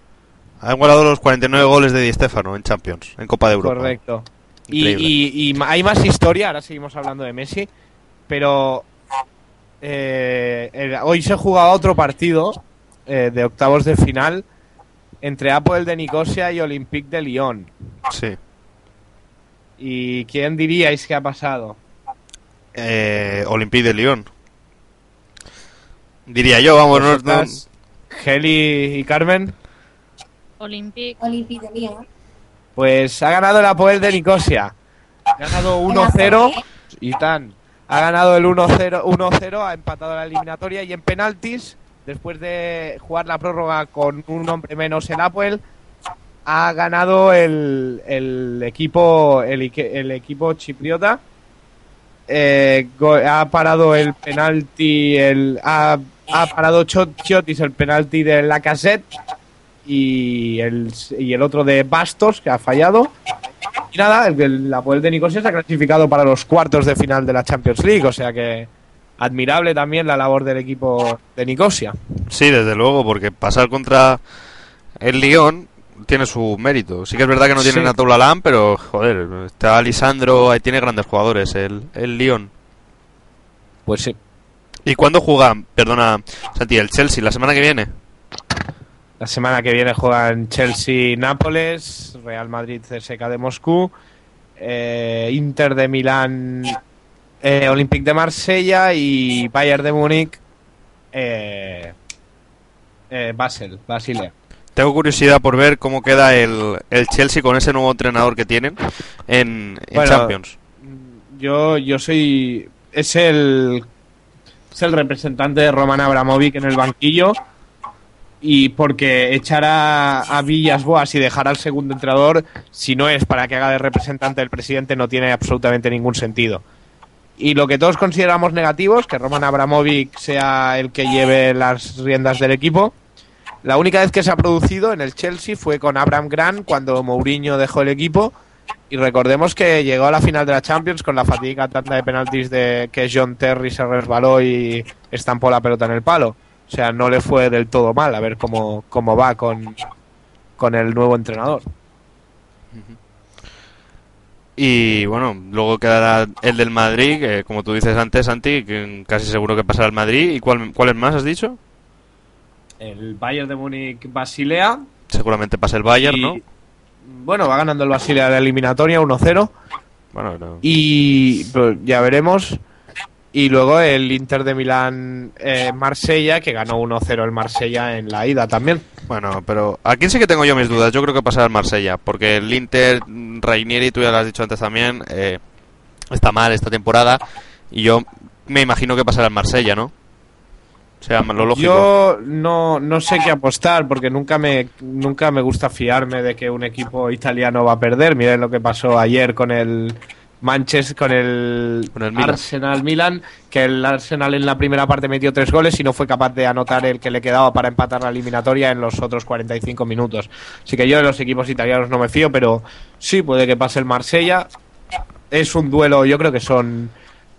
Ha igualado los 49 goles de Di Stéfano en Champions, en Copa de Europa. Correcto. Y, hay más historia, ahora seguimos hablando de Messi, pero eh, el- hoy se jugaba otro partido eh, de octavos de final entre Apple de Nicosia y Olympique de Lyon. Sí. ¿Y quién diríais que ha pasado? Eh, Olympique de Lyon. Diría yo, vamos, no, no- ¿Vosotras, Geli y Carmen? Olympique. Olympique de Lyon. Pues ha ganado el Apoel de Nicosia. Ha ganado 1-0 y tan. Ha ganado el 1-0, 1-0, ha empatado la eliminatoria y en penaltis, después de jugar la prórroga con un hombre menos el Apoel, ha ganado el, el equipo el, el equipo chipriota. Eh, ha parado el penalti, el, ha, ha parado Chot- Chiotis el penalti de la cassette y el, y el otro de Bastos, que ha fallado. Y nada, el, el de Nicosia se ha clasificado para los cuartos de final de la Champions League, o sea que admirable también la labor del equipo de Nicosia. Sí, desde luego, porque pasar contra el Lyon tiene su mérito. Sí que es verdad que no tiene Sí. a pero joder, está Lisandro, ahí tiene grandes jugadores el, el Lyon. Pues sí. ¿Y cuándo juega, perdona, Santi, el Chelsea? ¿La semana que viene? La semana que viene juegan Chelsea-Nápoles, Real Madrid-CSK de Moscú, eh, Inter de Milán, eh, Olympique de Marsella y Bayern de Múnich, eh, eh, Basel, Basilea. Tengo curiosidad por ver cómo queda el, el Chelsea con ese nuevo entrenador que tienen en, en Bueno, Champions. Yo, yo soy. Es el. Es el representante de Roman Abramovic en el banquillo. Y porque echar a, a Villas Boas y dejar al segundo entrenador, si no es para que haga de representante del presidente, no tiene absolutamente ningún sentido. Y lo que todos consideramos negativos, que Roman Abramovic sea el que lleve las riendas del equipo, la única vez que se ha producido en el Chelsea fue con Abraham Grant cuando Mourinho dejó el equipo. Y recordemos que llegó a la final de la Champions con la fatiga tanta de penaltis de que John Terry se resbaló y estampó la pelota en el palo. O sea, no le fue del todo mal. A ver cómo, cómo va con, con el nuevo entrenador. Y bueno, luego quedará el del Madrid, que como tú dices antes, Santi, que casi seguro que pasará al Madrid. ¿Y cuál, cuál es más, has dicho? El Bayern de Múnich Basilea. Seguramente pasa el Bayern, y, ¿no? Bueno, va ganando el Basilea la eliminatoria 1-0. Bueno, no. Y pues, ya veremos. Y luego el Inter de Milán eh, Marsella, que ganó 1-0 el Marsella en la ida también. Bueno, pero aquí sí que tengo yo mis dudas. Yo creo que pasará al Marsella, porque el Inter, Rainieri, tú ya lo has dicho antes también, eh, está mal esta temporada. Y yo me imagino que pasará al Marsella, ¿no? O sea, lo lógico. Yo no, no sé qué apostar porque nunca me, nunca me gusta fiarme de que un equipo italiano va a perder. Miren lo que pasó ayer con el Manchester, con el, Con el Milan. Arsenal Milan, que el Arsenal en la primera parte metió tres goles y no fue capaz de anotar el que le quedaba para empatar la eliminatoria en los otros 45 minutos. Así que yo de los equipos italianos no me fío, pero sí puede que pase el Marsella. Es un duelo, yo creo que son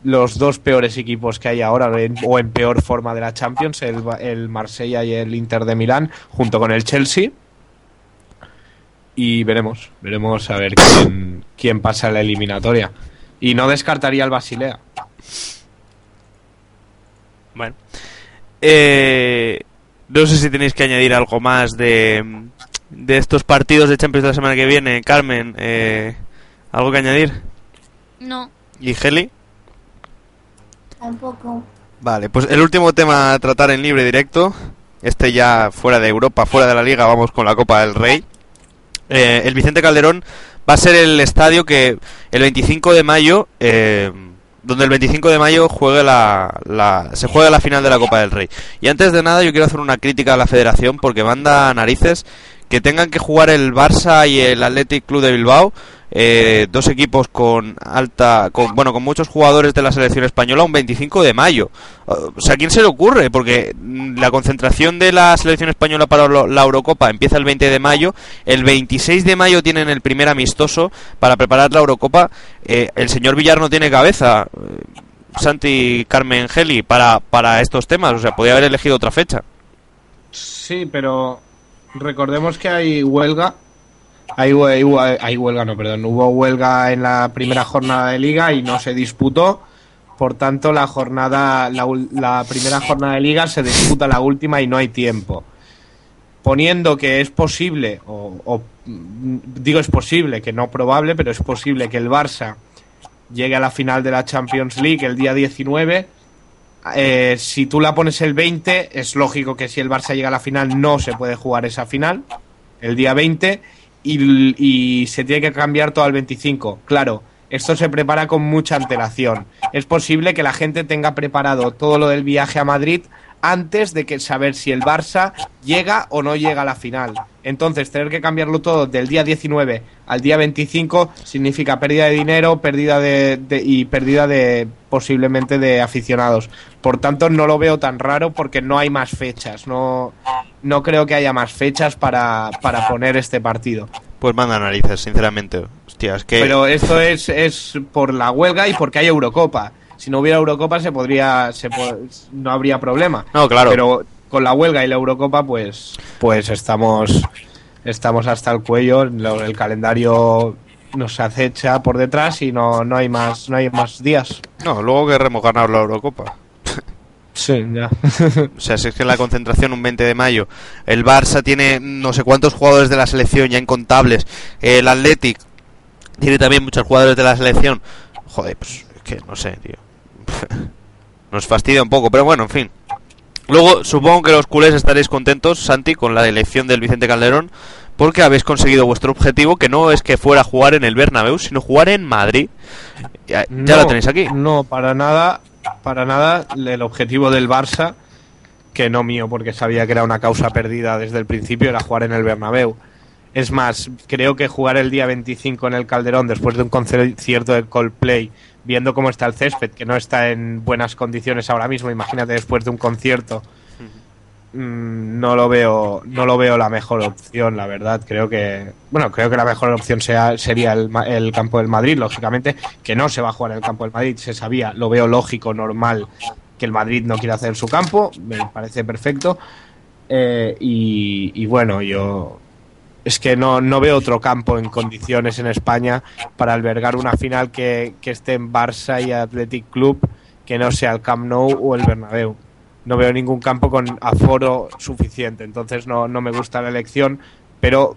los dos peores equipos que hay ahora en- o en peor forma de la Champions, el, el Marsella y el Inter de Milán, junto con el Chelsea. Y veremos, veremos a ver quién, quién pasa la eliminatoria. Y no descartaría al Basilea. Bueno. Eh, no sé si tenéis que añadir algo más de, de estos partidos de Champions de la semana que viene. Carmen, eh, ¿algo que añadir? No. ¿Y Heli? Tampoco. Vale, pues el último tema a tratar en libre directo, este ya fuera de Europa, fuera de la liga, vamos con la Copa del Rey. Eh, el Vicente Calderón va a ser el estadio que el 25 de mayo, eh, donde el 25 de mayo juegue la, la- se juega la final de la Copa del Rey. Y antes de nada yo quiero hacer una crítica a la federación porque manda narices que tengan que jugar el Barça y el Athletic Club de Bilbao, eh, dos equipos con alta, con, bueno, con muchos jugadores de la selección española, un 25 de mayo. O sea, ¿a quién se le ocurre? Porque mm, la concentración de la selección española para la Eurocopa empieza el 20 de mayo, el 26 de mayo tienen el primer amistoso para preparar la Eurocopa. Eh, el señor Villar no tiene cabeza, eh, Santi Carmen Geli, para, para estos temas. O sea, podría haber elegido otra fecha. Sí, pero recordemos que hay huelga. Hay, hay huelga, no, perdón. Hubo huelga en la primera jornada de liga y no se disputó. Por tanto, la jornada, la, la primera jornada de liga se disputa la última y no hay tiempo. Poniendo que es posible, o, o, mm, digo es posible, que no probable, pero es posible que el Barça llegue a la final de la Champions League el día 19. Eh, si tú la pones el 20, es lógico que si el Barça llega a la final no se puede jugar esa final, el día 20, y, y se tiene que cambiar todo al 25. Claro, esto se prepara con mucha antelación. Es posible que la gente tenga preparado todo lo del viaje a Madrid antes de que saber si el Barça llega o no llega a la final. Entonces, tener que cambiarlo todo del día 19 al día 25 significa pérdida de dinero, pérdida de, de- y pérdida de posiblemente de aficionados. Por tanto, no lo veo tan raro porque no hay más fechas. No, no creo que haya más fechas para, para poner este partido. Pues manda narices, sinceramente. Hostia, es que... Pero esto es, es por la huelga y porque hay Eurocopa. Si no hubiera Eurocopa se podría se po- no habría problema. No, claro. Pero con la huelga y la Eurocopa pues pues estamos estamos hasta el cuello, Lo- el calendario nos acecha por detrás y no, no hay más no hay más días. No, luego querremos ganar la Eurocopa. Sí, ya. O sea, si es que la concentración un 20 de mayo. El Barça tiene no sé cuántos jugadores de la selección ya incontables. El Athletic tiene también muchos jugadores de la selección. Joder, pues es que no sé, tío. Nos fastidia un poco, pero bueno, en fin. Luego, supongo que los culés estaréis contentos, Santi, con la elección del Vicente Calderón, porque habéis conseguido vuestro objetivo, que no es que fuera a jugar en el Bernabéu, sino jugar en Madrid. Ya, ya No, lo tenéis aquí. No, para nada, para nada el objetivo del Barça, que no mío, porque sabía que era una causa perdida desde el principio, era jugar en el Bernabéu. Es más, creo que jugar el día 25 en el Calderón después de un concierto de Coldplay, viendo cómo está el césped, que no está en buenas condiciones ahora mismo, imagínate después de un concierto, mm, no lo veo, no lo veo la mejor opción, la verdad. Creo que, bueno, creo que la mejor opción sea, sería el, el campo del Madrid, lógicamente, que no se va a jugar en el campo del Madrid, se sabía, lo veo lógico, normal que el Madrid no quiera hacer su campo, me parece perfecto. Eh, y bueno, yo es que no, no veo otro campo en condiciones en España para albergar una final que, que esté en Barça y Athletic Club que no sea el Camp Nou o el Bernabéu. No veo ningún campo con aforo suficiente, entonces no, no me gusta la elección, pero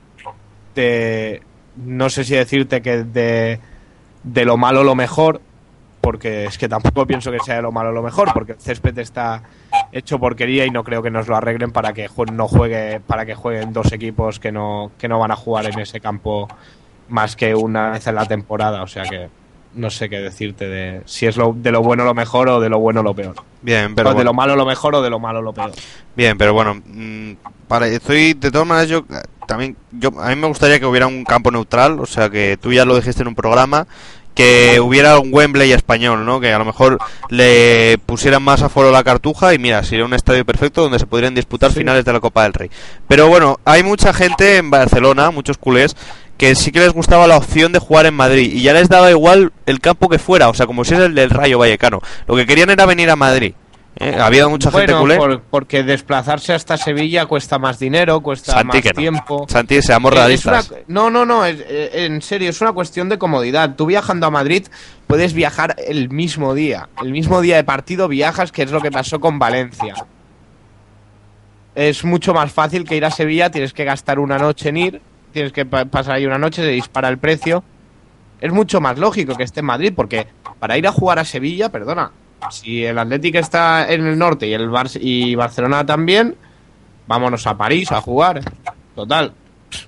de- no sé si decirte que de, de lo malo lo mejor, porque es que tampoco pienso que sea de lo malo lo mejor, porque el césped está hecho porquería y no creo que nos lo arreglen para que no juegue para que jueguen dos equipos que no que no van a jugar en ese campo más que una vez en la temporada, o sea que no sé qué decirte de si es lo, de lo bueno lo mejor o de lo bueno lo peor. Bien, o pero de bueno. lo malo lo mejor o de lo malo lo peor. Bien, pero bueno, mm, para, estoy de todas maneras yo eh, también yo a mí me gustaría que hubiera un campo neutral, o sea que tú ya lo dijiste en un programa que hubiera un Wembley español, ¿no? Que a lo mejor le pusieran más aforo a la cartuja y mira, sería un estadio perfecto donde se podrían disputar Sí. finales de la Copa del Rey. Pero bueno, hay mucha gente en Barcelona, muchos culés que sí que les gustaba la opción de jugar en Madrid y ya les daba igual el campo que fuera, o sea, como si es el del Rayo Vallecano. Lo que querían era venir a Madrid. ¿Eh? Había mucha gente Bueno, culé. por- porque desplazarse hasta Sevilla cuesta más dinero, cuesta Santi, más que no. tiempo. Santi, seamos Eh, realistas. una- no, no, no, es- eh, en serio, es una cuestión de comodidad. Tú viajando a Madrid puedes viajar el mismo día. El mismo día de partido viajas, que es lo que pasó con Valencia. Es mucho más fácil que ir a Sevilla, tienes que gastar una noche en ir, tienes que pa- pasar ahí una noche, se dispara el precio. Es mucho más lógico que esté en Madrid, porque para ir a jugar a Sevilla, perdona, si el Atlético está en el norte y el Bar y Barcelona también, vámonos a París a jugar. Total,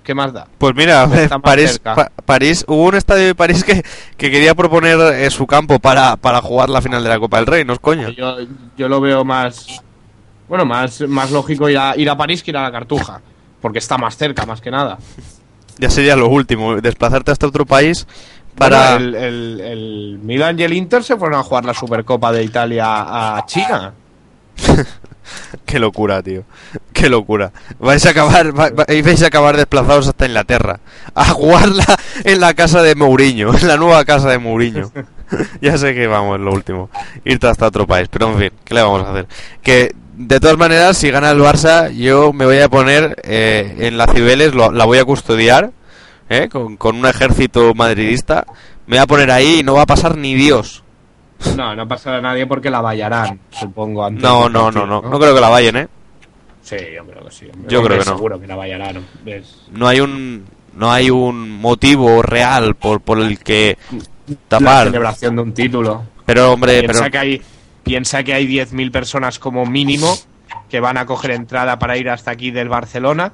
¿qué más da? Pues mira, París. Pa- París, hubo un estadio de París que, que quería proponer eh, su campo para, para jugar la final de la Copa del Rey, no es coño. Yo, yo lo veo más. Bueno, más, más lógico ir a, ir a París que ir a la Cartuja. Porque está más cerca, más que nada. Ya sería lo último, desplazarte hasta otro país para... Bueno, el, el, el Milan y el Inter se fueron a jugar la Supercopa de Italia a China. Qué locura, tío. Qué locura. Vais a acabar, va- va- vais a acabar desplazados hasta Inglaterra. A jugarla en la casa de Mourinho, en la nueva casa de Mourinho. ya sé que vamos, lo último. Irte hasta otro país, pero en fin, ¿qué le vamos a hacer? Que de todas maneras, si gana el Barça, yo me voy a poner eh, en la Cibeles, lo- la voy a custodiar, ¿eh? con, con un ejército madridista. Me voy a poner ahí y no va a pasar ni Dios. No, no pasará a nadie porque la vallarán, supongo. antes No, no, no, no. No creo que la vayan, ¿eh? Sí, yo creo que sí. hombre. Yo creo que no. Seguro que la vallarán. No hay un no hay un motivo real por, por el que La tapar celebración de un título. pero hombre piensa, pero que hay, piensa que hay 10.000 personas como mínimo que van a coger entrada para ir hasta aquí del Barcelona.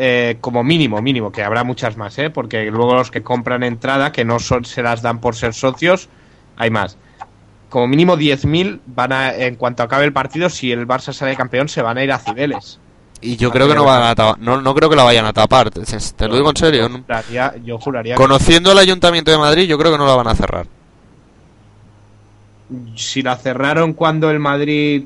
Eh, como mínimo, mínimo, que habrá muchas más, ¿eh? porque luego los que compran entrada, que no son, se las dan por ser socios, hay más. Como mínimo 10.000 van a, en cuanto acabe el partido, si el Barça sale campeón, se van a ir a Cibeles. y yo creo que no van a tapar no, no creo que la vayan a tapar te, te lo digo en serio yo juraría que conociendo el ayuntamiento de Madrid yo creo que no la van a cerrar si la cerraron cuando el Madrid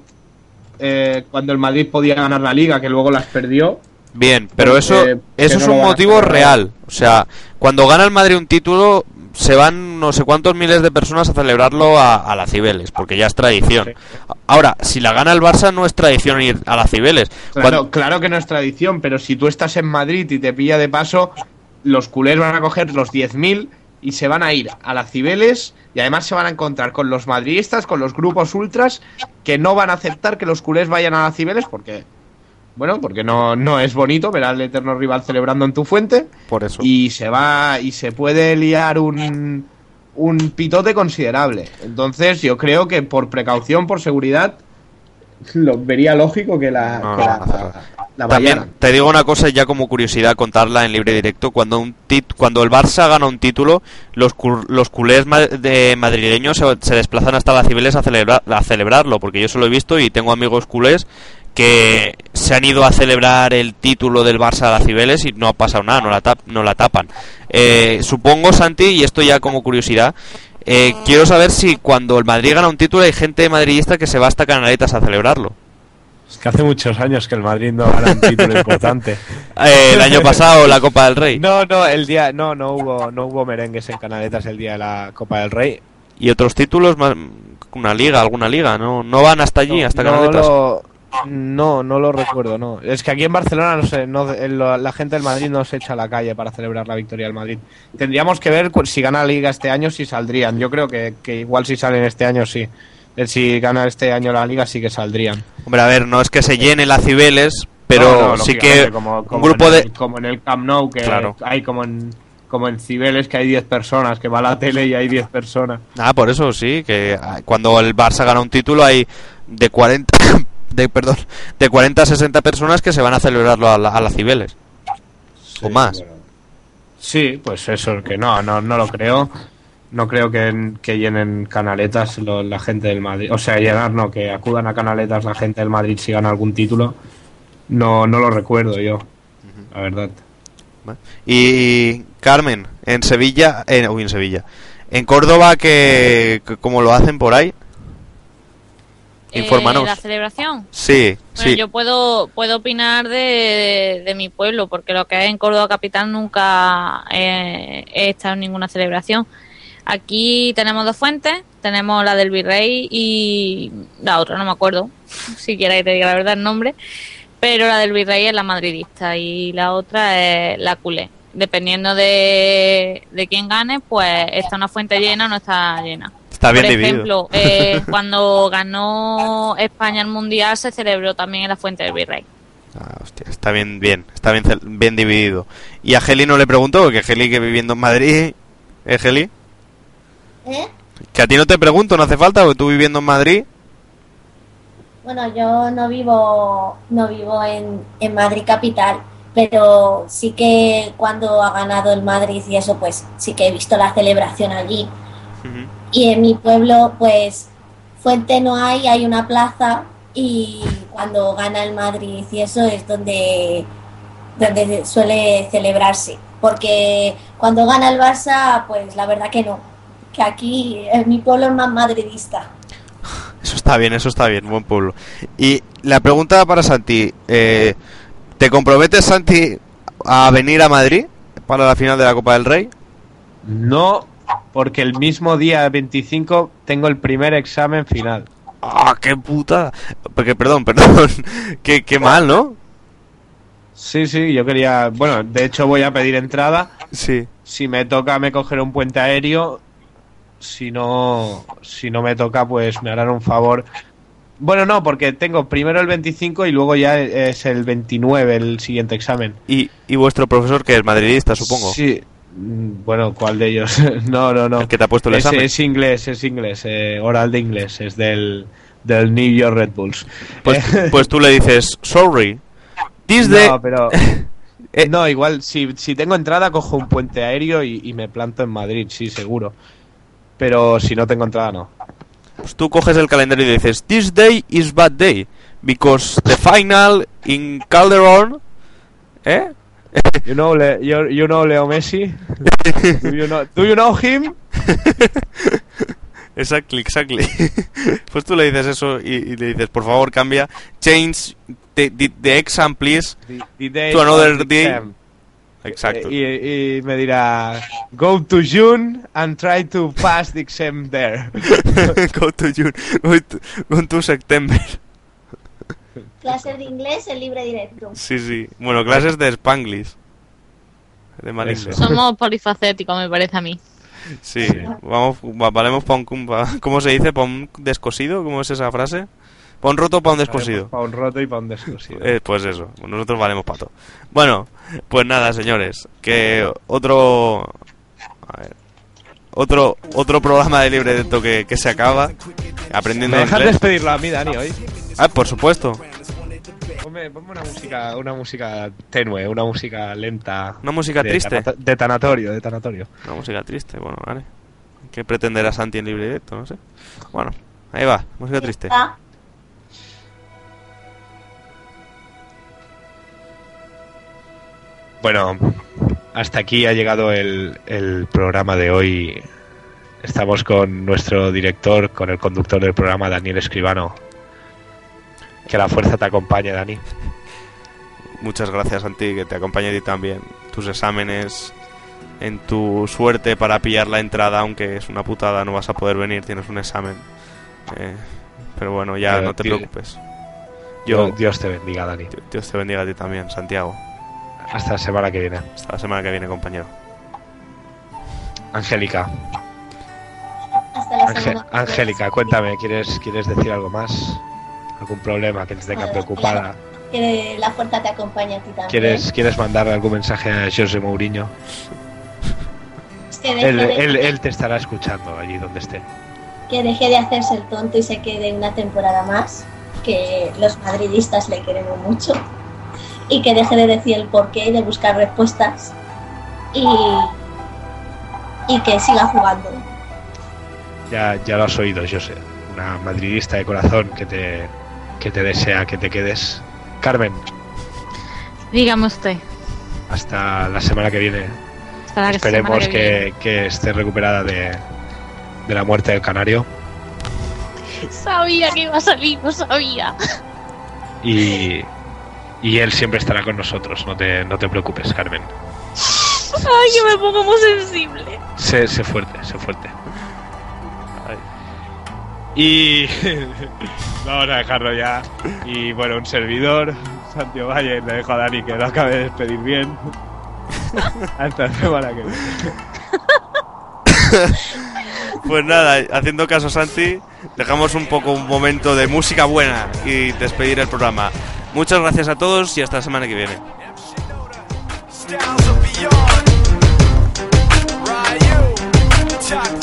eh, cuando el Madrid podía ganar la liga, que luego las perdió. Bien pero eso eso es un motivo real. O sea cuando gana el Madrid un título se van no sé cuántos miles de personas a celebrarlo a, a la Cibeles porque ya es tradición. Ahora si la gana el Barça no es tradición ir a la Cibeles. Claro, Cuando- claro que no es tradición, pero si tú estás en Madrid y te pilla de paso, los culés van a coger los 10.000 y se van a ir a las Cibeles y además se van a encontrar con los madridistas, con los grupos ultras que no van a aceptar que los culés vayan a las Cibeles porque, bueno, porque no, no es bonito ver al eterno rival celebrando en tu fuente por eso y se va y se puede liar un, un pitote considerable. Entonces yo creo que por precaución, por seguridad, lo vería lógico que la, No, que la, no, no. la También te digo una cosa ya como curiosidad contarla en libre directo. Cuando un tit cuando el Barça gana un título, los, cul- los culés ma- de madrileños se, se desplazan hasta las Cibeles a, celebra- a celebrarlo, porque yo se lo he visto y tengo amigos culés que se han ido a celebrar el título del Barça a las Cibeles y no ha pasado nada, no la, tap- no la tapan. Eh, supongo, Santi, y esto ya como curiosidad, eh, quiero saber si cuando el Madrid gana un título hay gente madridista que se va hasta Canaletas a celebrarlo. Es que hace muchos años que el Madrid no gana un título importante. Eh, el año pasado la Copa del Rey. No, no, el día, no, no hubo, no hubo merengues en Canaletas el día de la Copa del Rey. y otros títulos más una liga alguna liga no no van hasta allí hasta no Canaletas lo, no, no lo recuerdo, no. Es que aquí en Barcelona no sé, no, la gente del Madrid no se echa a la calle para celebrar la victoria del Madrid. Tendríamos que ver si gana la liga este año si saldrían. Yo creo que, que igual si salen este año sí. Eh, Si gana este año la liga sí que saldrían. hombre a ver no es que se llene la Cibeles pero No, no, sí que como, un grupo en de el- como en el Camp Nou que Claro. hay como en como en Cibeles que hay 10 personas, que va a la tele y hay 10 personas. ah por eso sí que ah, cuando el Barça gana un título hay de 40 de perdón de 40 a 60 personas que se van a celebrarlo a la, a las Cibeles o más bueno. Sí, pues eso, que no, no, no lo creo. No creo que, que llenen canaletas lo- la gente del Madrid. O sea, llenar, no, que acudan a canaletas la gente del Madrid si gana algún título. No, no lo recuerdo yo, la verdad. y Carmen en Sevilla en, uy, en Sevilla en Córdoba que, que como lo hacen por ahí Infórmanos. Eh, la celebración. sí Bueno, sí yo puedo, puedo opinar de, de mi pueblo, porque lo que es en Córdoba Capital nunca he, he estado en ninguna celebración. Aquí tenemos dos fuentes, tenemos la del Virrey y la otra, no me acuerdo, si quiera que te diga la verdad el nombre, pero la del Virrey es la madridista y la otra es la culé. Dependiendo de, de quién gane, pues está una fuente llena o no está llena. Está bien Por ejemplo, eh, cuando ganó España el Mundial se celebró también en la Fuente del Virrey. Ah, hostia, está bien, bien, está bien, bien dividido. Y a Geli no le preguntó, porque Geli que viviendo en Madrid, ¿eh, Geli? ¿Eh? Que a ti no te pregunto, no hace falta, porque tú viviendo en Madrid, Bueno, yo no vivo, no vivo en, en Madrid capital, pero sí que cuando ha ganado el Madrid y eso, pues sí que he visto la celebración allí. Y en mi pueblo, pues fuente no hay, hay una plaza y cuando gana el Madrid y eso es donde, donde suele celebrarse. Porque cuando gana el Barça, pues la verdad que no. Que aquí en mi pueblo es más madridista. eso está bien, eso está bien, buen pueblo. Y la pregunta para Santi, eh, ¿te comprometes, Santi, a venir a Madrid para la final de la Copa del Rey? No, porque el mismo día 25 tengo el primer examen final. ¡Ah, qué puta! Porque, perdón, perdón, qué, qué mal, ¿no? Sí, sí, yo quería. Bueno, de hecho voy a pedir entrada. Sí. Si me toca, me cogeré un puente aéreo. Si no, si no me toca, pues me harán un favor. Bueno, no, porque tengo primero el 25 y luego ya es el 29 el siguiente examen. Y, y vuestro profesor, que es madridista, supongo. Sí. Mm, Bueno, ¿cuál de ellos? no, no, no. El que te ha puesto el es, examen. es inglés, es inglés, eh, oral de inglés, es del, del New York Red Bulls. Pues, Eh, pues tú le dices, sorry, this no, pero Eh, no, igual si, si tengo entrada cojo un puente aéreo y, y me planto en Madrid, sí, seguro. Pero si no tengo entrada, no. Pues tú coges el calendario y dices, this day is bad day, because the final in Calderon... ¿Eh? You know, you, you know Leo Messi? Do you know, do you know him? Exactly, exactly. pues tú le dices eso y, y le dices, por favor, cambia, change the, the, the exam, please. The, day To another day. exam. Exacto. Eh, Y, y me dirá, go to June and try to pass the exam there. go to June, go to, go to September. Clases de inglés en libre directo. Sí, sí. Bueno, clases de Spanglish. De mal inglés. Somos polifacéticos, me parece a mí. Sí, vamos, va- valemos pa' un, cum- pa- ¿cómo se dice? ¿Pa' un descosido? ¿Cómo es esa frase? ¿Pa' un roto o pa' un descosido? Para un roto y para un descosido. Eh, pues eso, nosotros valemos pato. Bueno, pues nada, señores, que otro... a ver, otro, otro programa de libre de que, que se acaba aprendiendo ¿Me dejas inglés. despedirlo a mí, Dani, hoy? Ah, por supuesto. Ponme, ponme una música, una música tenue, una música lenta. Una música de triste. de tanatorio, de tanatorio. Una música triste, bueno, vale. ¿Qué pretenderá Santi en libre directo? No sé. Bueno, ahí va, música triste. Bueno, hasta aquí ha llegado el, el programa de hoy. Estamos con nuestro director, con el conductor del programa, Daniel Escribano. Que la fuerza te acompañe, Dani. Muchas gracias, Santi, que te acompañe a ti también. Tus exámenes, en tu suerte para pillar la entrada, aunque es una putada, no vas a poder venir, tienes un examen. Eh, pero bueno, ya Pero, no te preocupes. Yo, Dios, Dios te bendiga, Dani. Dios te bendiga a ti también, Santiago. Hasta la semana que viene. Hasta la semana que viene, compañero. Angélica, hasta la Ange- semana. Angélica, cuéntame, ¿quieres, ¿quieres decir algo más? ¿Algún problema que te tenga Hola, preocupada? Que la fuerza te acompañe a ti también. ¿Quieres, ¿Quieres mandar algún mensaje a José Mourinho? Es que deje, Él, de, él, él te estará escuchando allí donde esté. que deje de hacerse el tonto y se quede una temporada más. Que los madridistas le queremos mucho. Y que deje de decir el porqué y de buscar respuestas. Y, y que siga jugando. Ya, ya lo has oído, José. Una madridista de corazón que te, que te desea que te quedes. Carmen, Dígame usted. hasta la semana que viene. Hasta la Esperemos semana que, que esté recuperada de, de la muerte del canario. viene. Sabía que iba a salir, no sabía. Y, y él siempre estará con nosotros. No te, no te preocupes, Carmen. Ay, que me pongo muy sensible. Sé, sé fuerte, sé fuerte. Y vamos a dejarlo ya. Y bueno, un servidor, Santiago Valle, le dejo a Dani que lo acabe de despedir bien. Hasta la semana que viene. Pues nada, haciendo caso a Santi, dejamos un poco un momento de música buena y despedir el programa. Muchas gracias a todos y hasta la semana que viene. styles